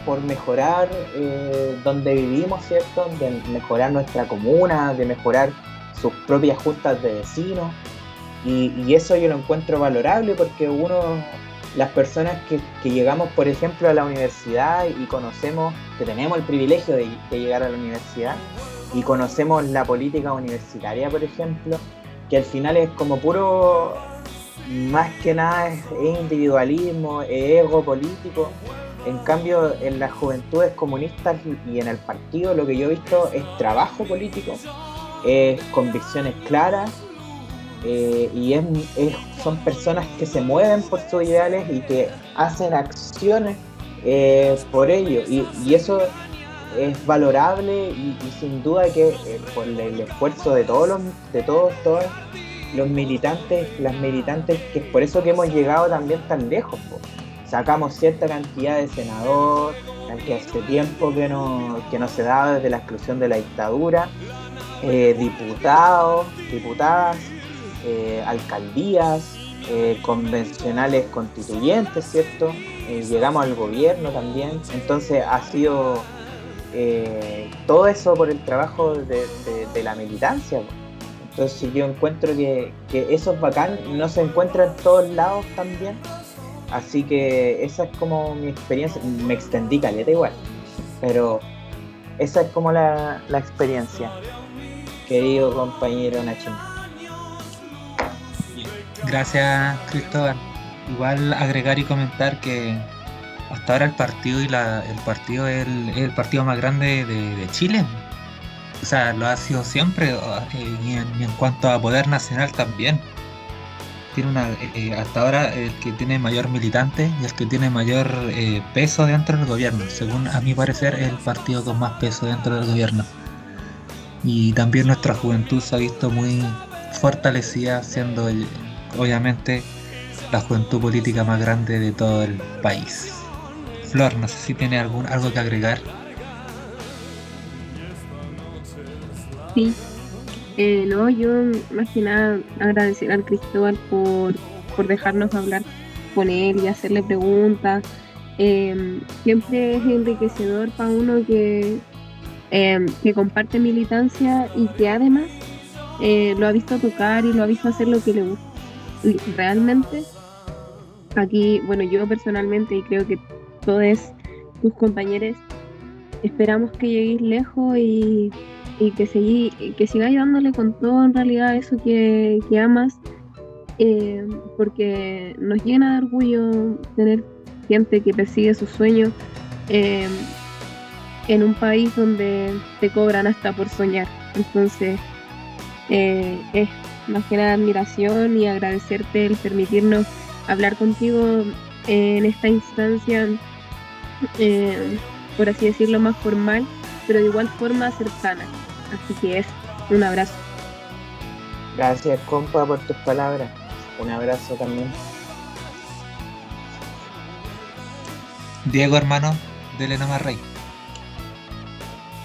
por mejorar eh, donde vivimos, ¿cierto? De mejorar nuestra comuna, de mejorar sus propias juntas de vecinos. Y, eso yo lo encuentro valorable porque uno las personas que, llegamos, por ejemplo, a la universidad y conocemos, que tenemos el privilegio de, de llegar a la universidad y conocemos la política universitaria, por ejemplo, que al final es como puro, más que nada es, es individualismo, es ego político. En cambio, en las juventudes comunistas y en el partido lo que yo he visto es trabajo político, es convicciones claras eh, y es, son personas que se mueven por sus ideales y que hacen acciones eh, por ello. Y, eso es valorable y, sin duda que eh, por el esfuerzo de todos los, de todos, todos los militantes, las militantes, que es por eso que hemos llegado también tan lejos. Sacamos cierta cantidad de senador, que hace tiempo que no, que no se daba desde la exclusión de la dictadura, diputados, diputadas, eh, alcaldías, eh, convencionales constituyentes, ¿cierto? Eh, llegamos al gobierno también, entonces ha sido todo eso por el trabajo de, la militancia. Entonces yo encuentro que, que eso es bacán, no se encuentra en todos lados también. Así que esa es como mi experiencia. Me extendí caleta igual. Pero esa es como la, la experiencia. Querido compañero Nachín. Gracias, Cristóbal. Igual agregar y comentar que hasta ahora el partido y la, el partido es el, el partido más grande de, Chile. O sea, lo ha sido siempre eh, y, en, cuanto a poder nacional también. Tiene eh, hasta ahora el que tiene mayor militante y el que tiene mayor eh, peso dentro del gobierno. Según a mi parecer, es el partido con más peso dentro del gobierno. Y también nuestra juventud se ha visto muy fortalecida, siendo eh, obviamente la juventud política más grande de todo el país. Flor, no sé si tiene algún algo que agregar. Sí. Eh, no, yo más que nada agradecer al Cristóbal por, por dejarnos hablar con él y hacerle preguntas. Eh, siempre es enriquecedor para uno que, eh, que comparte militancia y que además eh, lo ha visto tocar y lo ha visto hacer lo que le gusta. Realmente, aquí, bueno, yo personalmente y creo que todos tus compañeros esperamos que lleguéis lejos y y que, seguí, que sigáis dándole con todo en realidad eso que, que amas, eh, porque nos llena de orgullo tener gente que persigue sus sueños eh, en un país donde te cobran hasta por soñar. Entonces, eh, es más que nada admiración y agradecerte el permitirnos hablar contigo en esta instancia, eh, por así decirlo, más formal, pero de igual forma cercana. Así que es un abrazo. Gracias, compa, por tus palabras. Un abrazo también. Diego, hermano, dele nomás rey.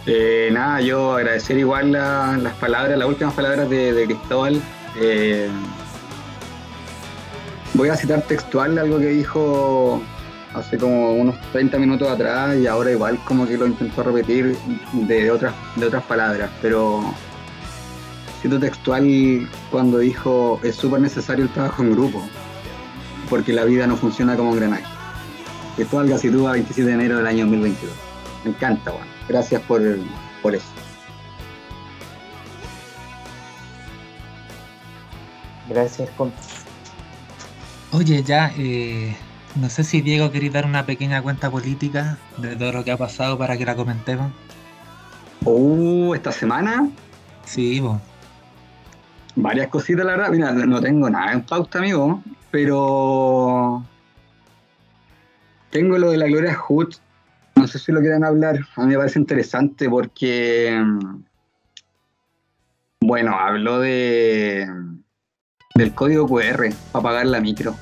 Eh, nada, yo agradecer igual la- las palabras, las últimas palabras de, Cristóbal. Eh, voy a citar textual algo que dijo hace como unos 30 minutos atrás y ahora igual como que lo intentó repetir de otras, de otras palabras, pero cito textual cuando dijo es súper necesario el trabajo en grupo, porque la vida no funciona como engranaje. Cristóbal Gacitúa, 27 de enero del año 2022. Me encanta, Juan. Gracias por, por eso. Gracias, compa. Oye, ya, eh, no sé si Diego quería dar una pequeña cuenta política de todo lo que ha pasado para que la comentemos. Uh, esta semana, Sí, bo. varias cositas, la verdad. Mira, no tengo nada en pauta, amigo, pero tengo lo de la Gloria Hood. No sé si lo quieren hablar. A mí me parece interesante porque, mm, bueno, habló de del código QR para pagar la micro.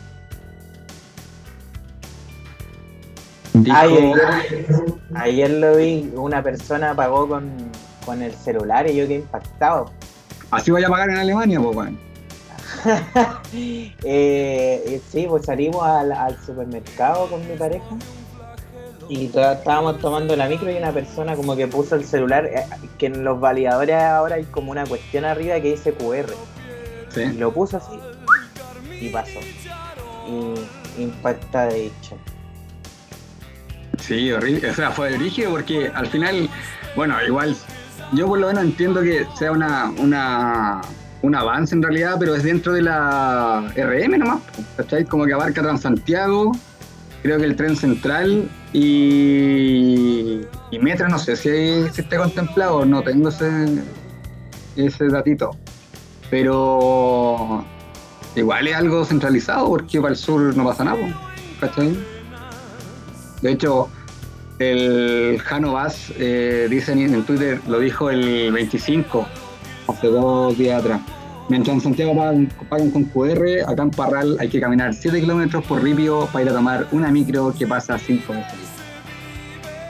Dijo, Ay, ayer, ayer lo vi, una persona pagó con, con el celular y yo quedé impactado. así vaya a pagar en Alemania, pues, bueno. Eh, eh, sí, pues salimos al, al supermercado con mi pareja y estábamos tomando la micro y una persona como que puso el celular, eh, que en los validadores ahora hay como una cuestión arriba que dice QR. Y Sí. lo puso así y pasó. Y impacta de hecho. Sí, horrible. O sea, fue rígido porque al final, bueno, igual yo por lo menos entiendo que sea una, una, un avance en realidad, pero es dentro de la RM nomás. ¿Cachai? Como que abarca Transantiago, creo que el tren central y, y Metro, no sé si, si está contemplado, no tengo ese, ese datito. Pero igual es algo centralizado porque para el sur no pasa nada, ¿cachai? De hecho, el Jano Vaz eh, dice en Twitter, lo dijo el 25, hace dos días atrás. Mientras en Santiago pagan, pagan con QR, acá en Parral hay que caminar 7 kilómetros por Ripio para ir a tomar una micro que pasa 5 veces.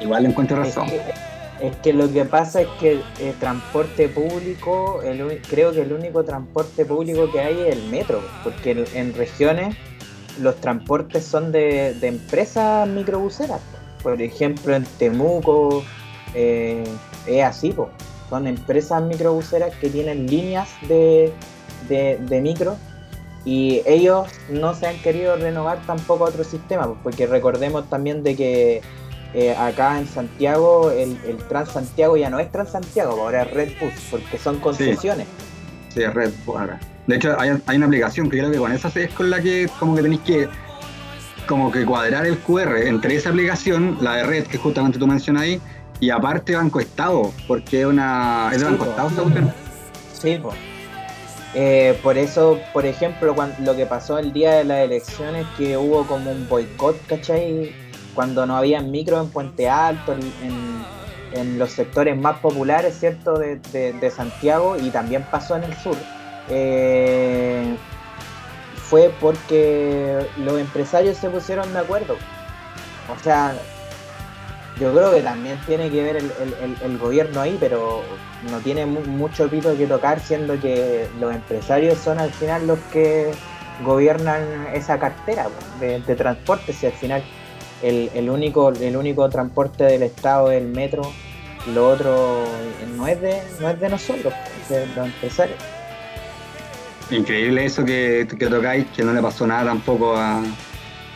Igual le encuentro razón. Es que, es que lo que pasa es que el transporte público, el creo que el único transporte público que hay es el metro, porque en, en regiones los transportes son de, de empresas microbuseras. Por ejemplo, en Temuco eh, es así, po. Son empresas microbuseras que tienen líneas de, de, de micro y ellos no se han querido renovar tampoco a otro sistema, pues, porque recordemos también de que eh, acá en Santiago el, el Transantiago ya no es Transantiago, ahora es Red Bus, porque son concesiones. Sí, es Red Bull, ahora. De hecho, hay, hay una aplicación que creo que con esa es con la que como que tenéis que como que cuadrar el QR entre esa aplicación, la de Red, que justamente tú mencionas ahí, y aparte Banco Estado, porque es una... ¿Es de Sí, Banco po. Estado esta cuestión? Sí, po. Eh, por eso, por ejemplo, lo que pasó el día de las elecciones, que hubo como un boicot, ¿cachai? Cuando no había micro en Puente Alto, en, en- en los sectores más populares, ¿cierto? De, de- de Santiago y también pasó en el sur. eh, fue porque los empresarios se pusieron de acuerdo. O sea, yo creo que también tiene que ver el, el- el- el gobierno ahí, pero no tiene mu- mucho pito que tocar, siendo que los empresarios son al final los que gobiernan esa cartera de, de transporte. Si al final el, el único el único transporte del Estado es el metro, lo otro no es de no es de nosotros, es de los empresarios. Increíble eso que, que tocáis, que no le pasó nada tampoco a,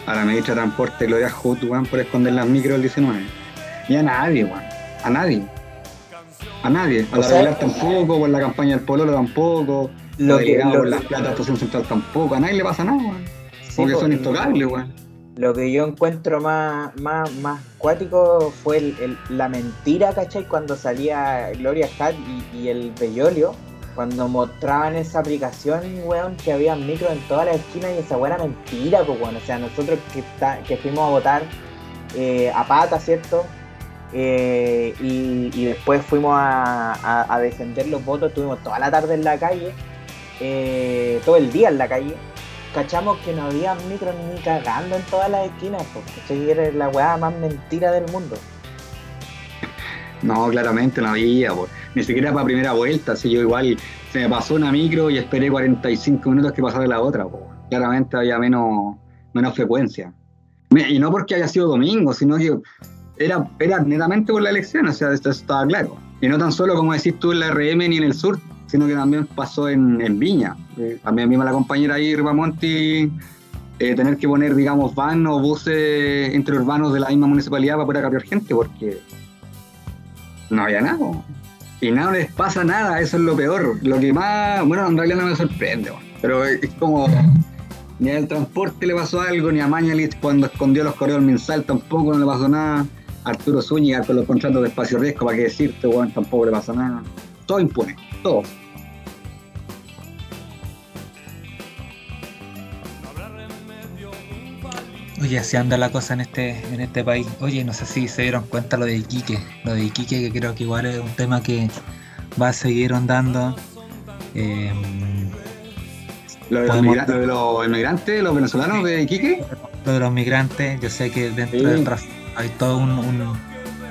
a la ministra de Transporte Gloria weón, por esconder las micros del 19. Y a nadie, weón. A nadie. A nadie. A O la sea- regular tampoco, por la campaña del Pololo tampoco, Lo que, lo, por las plata de central tampoco. A nadie le pasa nada, weón. sí, Como que po, son intocables, weón. Lo que yo encuentro más, más, más cuático fue el- el- la mentira, ¿cachai? Cuando salía Gloria Hat y, y el Bellolio, cuando mostraban esa aplicación, weón, que había micro en todas las esquinas y esa buena mentira, pues, weón. O sea, nosotros que, está- que fuimos a votar eh, a pata, ¿cierto? Eh, y, después fuimos a, a- a defender los votos, estuvimos toda la tarde en la calle, eh, todo el día en la calle cachamos que no había micros ni cagando en todas las esquinas, porque era la weá más mentira del mundo. No, claramente no había, ni siquiera para primera vuelta. Si yo igual se me pasó una micro y esperé 45 minutos que pasara la otra, claramente había menos, menos frecuencia. Y no porque haya sido domingo, sino que era, era netamente por la elección, o sea, esto estaba claro. Y no tan solo, como decís tú, en la RM ni en el sur, sino que también pasó en, en Viña. Eh, también vimos a la compañera ahí, Ripamonti, eh, tener que poner, digamos, van o buses interurbanos de la misma municipalidad para poder acarrear gente, porque no había nada. Y nada les pasa nada, eso es lo peor. Lo que más, bueno, en realidad no me sorprende, pero es como ni al transporte le pasó algo, ni a Mañalich cuando escondió los correos del Minsal tampoco no le pasó nada. Arturo Zúñiga con los contratos de espacio riesgo, para qué decirte, weón, tampoco le pasa nada. Todo impune, todo. Oye, así anda la cosa en este, en este país. Oye, no sé si se dieron cuenta lo de Iquique. Lo de Iquique, que creo que igual es un tema que va a seguir ondando. Eh, Lo de, los Podemos- lo de los inmigrantes, los venezolanos de Iquique, lo de los migrantes, yo sé que dentro Sí. del racismo hay todo un, un-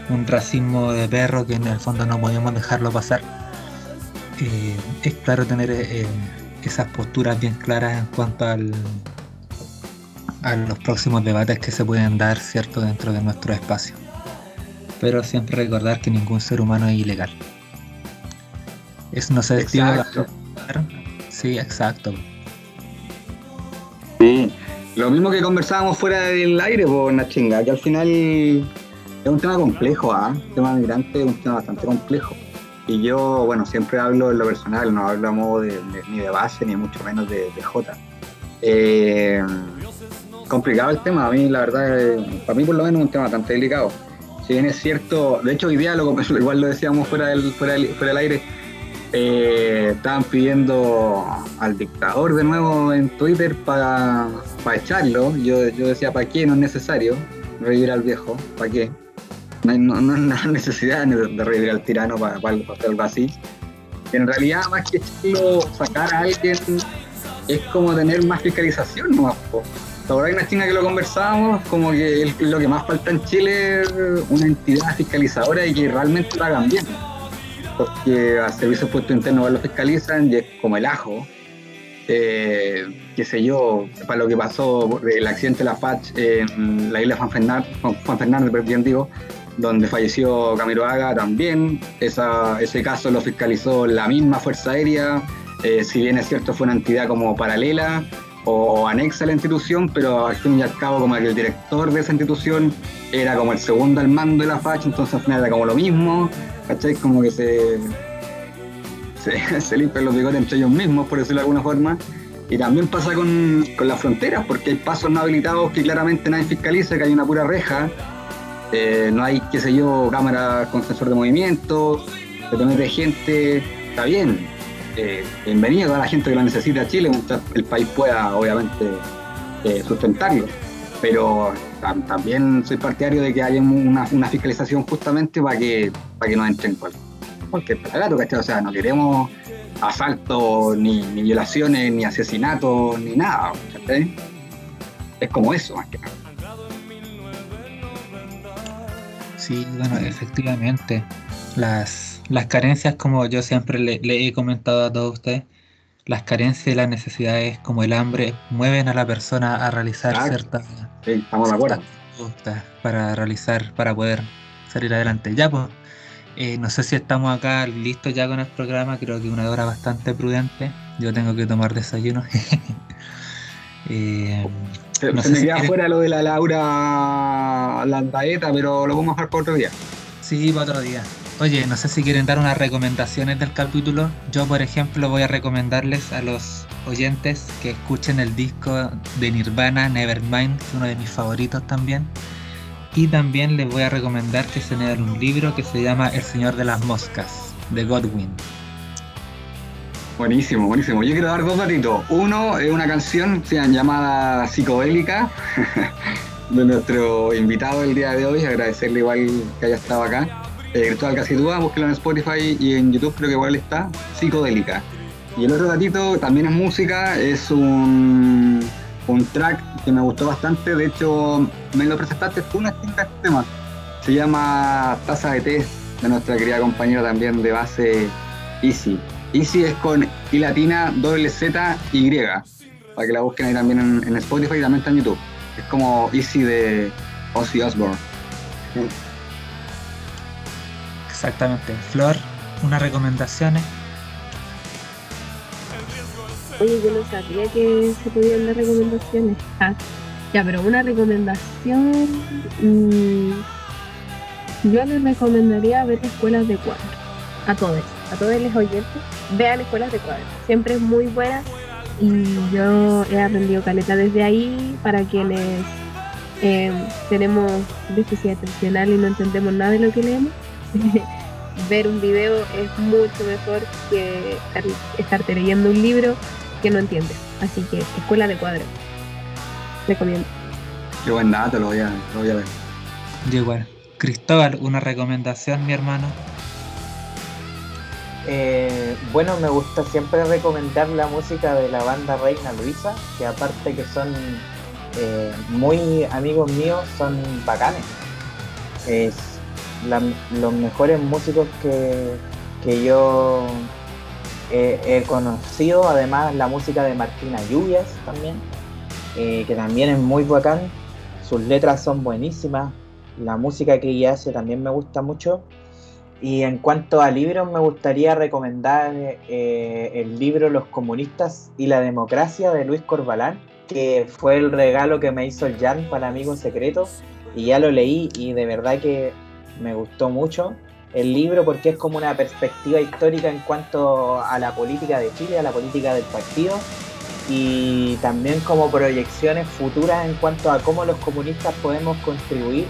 un racismo de perro que en el fondo no podemos dejarlo pasar. Eh, es claro tener eh, esas posturas bien claras en cuanto al a los próximos debates que se pueden dar, cierto, dentro de nuestro espacio. Pero siempre recordar que ningún ser humano es ilegal. Eso no se Exacto. Sí, exacto. Sí, Lo mismo que conversábamos fuera del aire, por una chinga, que al final es un tema complejo, ¿ah? El tema migrante es un tema bastante complejo. Y yo, bueno, siempre hablo en lo personal, no hablo a modo de, ni de base, ni mucho menos de, de J. Eh, complicado el tema, a mí la verdad, eh, para mí por lo menos es un tema bastante delicado. Si bien es cierto, de hecho hoy día lo, igual lo decíamos fuera del, fuera del, fuera del aire, eh, estaban pidiendo al dictador de nuevo en Twitter para echarlo. Yo, yo decía, ¿para qué? No es necesario revivir al viejo, ¿para qué? No hay, no, necesidad de revivir al tirano para, para, para algo así. En realidad, más que echarlo, sacar a alguien, es como tener más fiscalización, ¿no? Ahora hay una china que lo conversábamos, como que lo que más falta en Chile es una entidad fiscalizadora y que realmente lo hagan bien porque a servicios puesto interno lo fiscalizan y es como el ajo. Eh, qué sé yo, para lo que pasó el accidente de la FACH en la isla Juan Fernández, Juan Fernández bien digo, donde falleció Camiroaga también. ese caso lo fiscalizó la misma Fuerza Aérea, eh, si bien es cierto fue una entidad como paralela o, anexa a la institución, pero al fin y al cabo como el director de esa institución era como el segundo al mando de la FACH, entonces al final era como lo mismo. ¿Cachai? Como que se, se, limpian los bigotes entre ellos mismos, por decirlo de alguna forma. Y también pasa con, con las fronteras, porque hay pasos no habilitados que claramente nadie fiscaliza, que hay una pura reja, eh, no hay, qué sé yo, cámaras con sensor de movimiento, se mete gente, está bien, eh, bienvenido a la gente que lo necesita Chile, el país pueda obviamente eh, sustentarlo, pero también soy partidario de que haya una, fiscalización justamente para que, para que no entren cualquier plagato, ¿cachai? O sea, no queremos asaltos, ni, violaciones, ni asesinatos, ni nada, ¿cachai? Es como eso, más que nada. Sí, bueno, efectivamente. Las, las carencias, como yo siempre le, he comentado a todos ustedes, las carencias y las necesidades como el hambre mueven a la persona a realizar ciertas estamos de acuerdo. para realizar, para poder salir adelante. Ya, pues, eh, no sé si estamos acá listos ya con el programa, creo que una hora bastante prudente. Yo tengo que tomar desayuno. eh, se, me queda fuera lo de la Laura Landaeta, pero lo vamos a dejar para otro día. Sí, para otro día. Oye, no sé si quieren dar unas recomendaciones del capítulo. Yo, por ejemplo, voy a recomendarles a los oyentes que escuchen el disco de Nirvana, Nevermind, que es uno de mis favoritos también. Y también les voy a recomendar que se lean un libro que se llama El Señor de las Moscas, de Godwin. Buenísimo, buenísimo. Yo quiero dar dos datitos. Uno es una canción llamada Psicodélica de nuestro invitado el día de hoy. Agradecerle igual que haya estado acá. Eh, Cristóbal Casidúa, búsquelo en Spotify y en YouTube creo que igual está. Psicodélica. Y el otro datito también es música, es un, un track que me gustó bastante, de hecho me lo presentaste tú una este tema. Se llama Taza de Té, de nuestra querida compañera también de base Easy. Easy es con I latina, doble Z, Y, para que la busquen ahí también en, Spotify y también está en YouTube. Es como Easy de Ozzy Osbourne. Exactamente. Flor, unas recomendaciones. Oye, yo no sabía que se podían dar recomendaciones. Ah, ya, pero una recomendación. Mmm, yo les recomendaría ver escuelas de cuadro. A todos, a todos los oyentes. Vean escuelas de cuadro. Siempre es muy buena. Y yo he aprendido caleta desde ahí para quienes eh, tenemos déficit atencional y no entendemos nada de lo que leemos. ver un video es mucho mejor que estar, estarte leyendo un libro que no entiendes. Así que escuela de cuadro. Recomiendo. Qué buen dato, lo voy a, lo voy a ver. Yo igual. Cristóbal, una recomendación, mi hermano. Eh, bueno, me gusta siempre recomendar la música de la banda Reina Luisa, que aparte que son eh, muy amigos míos, son bacanes. Es los mejores músicos que, que yo he conocido, además la música de Martina Lluvias también, eh, que también es muy bacán, sus letras son buenísimas, la música que ella hace también me gusta mucho. Y en cuanto a libros, me gustaría recomendar eh, el libro Los comunistas y la democracia de Luis Corbalán, que fue el regalo que me hizo el Jan para Amigos Secretos y ya lo leí y de verdad que me gustó mucho el libro porque es como una perspectiva histórica en cuanto a la política de Chile, a la política del partido y también como proyecciones futuras en cuanto a cómo los comunistas podemos contribuir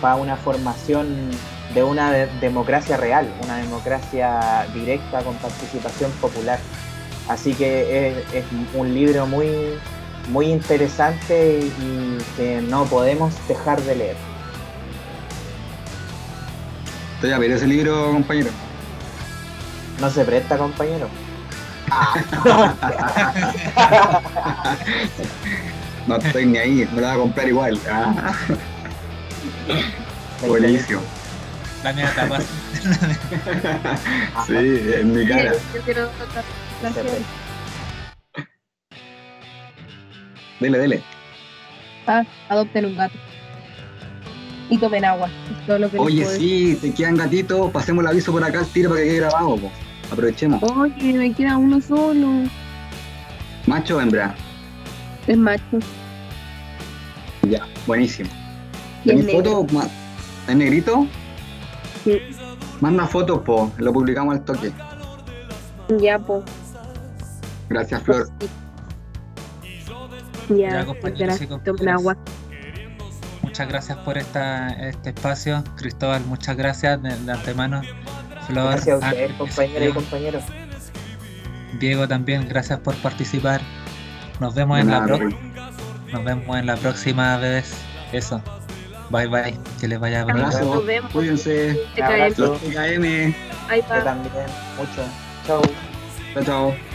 para una formación de una de- democracia real, una democracia directa con participación popular. Así que es, es un libro muy, muy interesante y que no podemos dejar de leer. Estoy a ver ese libro, compañero. No se presta, compañero. No estoy ni ahí, me lo voy a comprar igual. Ah, buenísimo. La mía capaz. Sí, en mi cara. Yo quiero. Dele, dele. Ah, adopten un gato. Y tomen agua. Es todo lo que les Oye, sí, te quedan gatitos, pasemos el aviso por acá al tiro para que quede grabado, po. Aprovechemos. Oye, me queda uno solo. Macho o hembra. Es macho. Ya, buenísimo. ¿Tenés? Ma- ¿Es negrito? Sí. Manda fotos, po. Lo publicamos al toque. Ya, po. Gracias, Flor. Ya, Ya, compañeros y gracias. Tomen agua. Muchas gracias por esta, este espacio. Cristóbal, muchas gracias de, de antemano. Flor, Gracias a ustedes, Ángel, compañeras y compañeros. Diego también, gracias por participar. Nos vemos en la próxima. Nos vemos en la próxima vez. Eso. Bye bye. Que les vaya bonito. Abrazo. Nos vemos. Cuídense. Te caen. Abrazo. TKM. Ahí Yo también. Mucho. Chau. Chao, chao.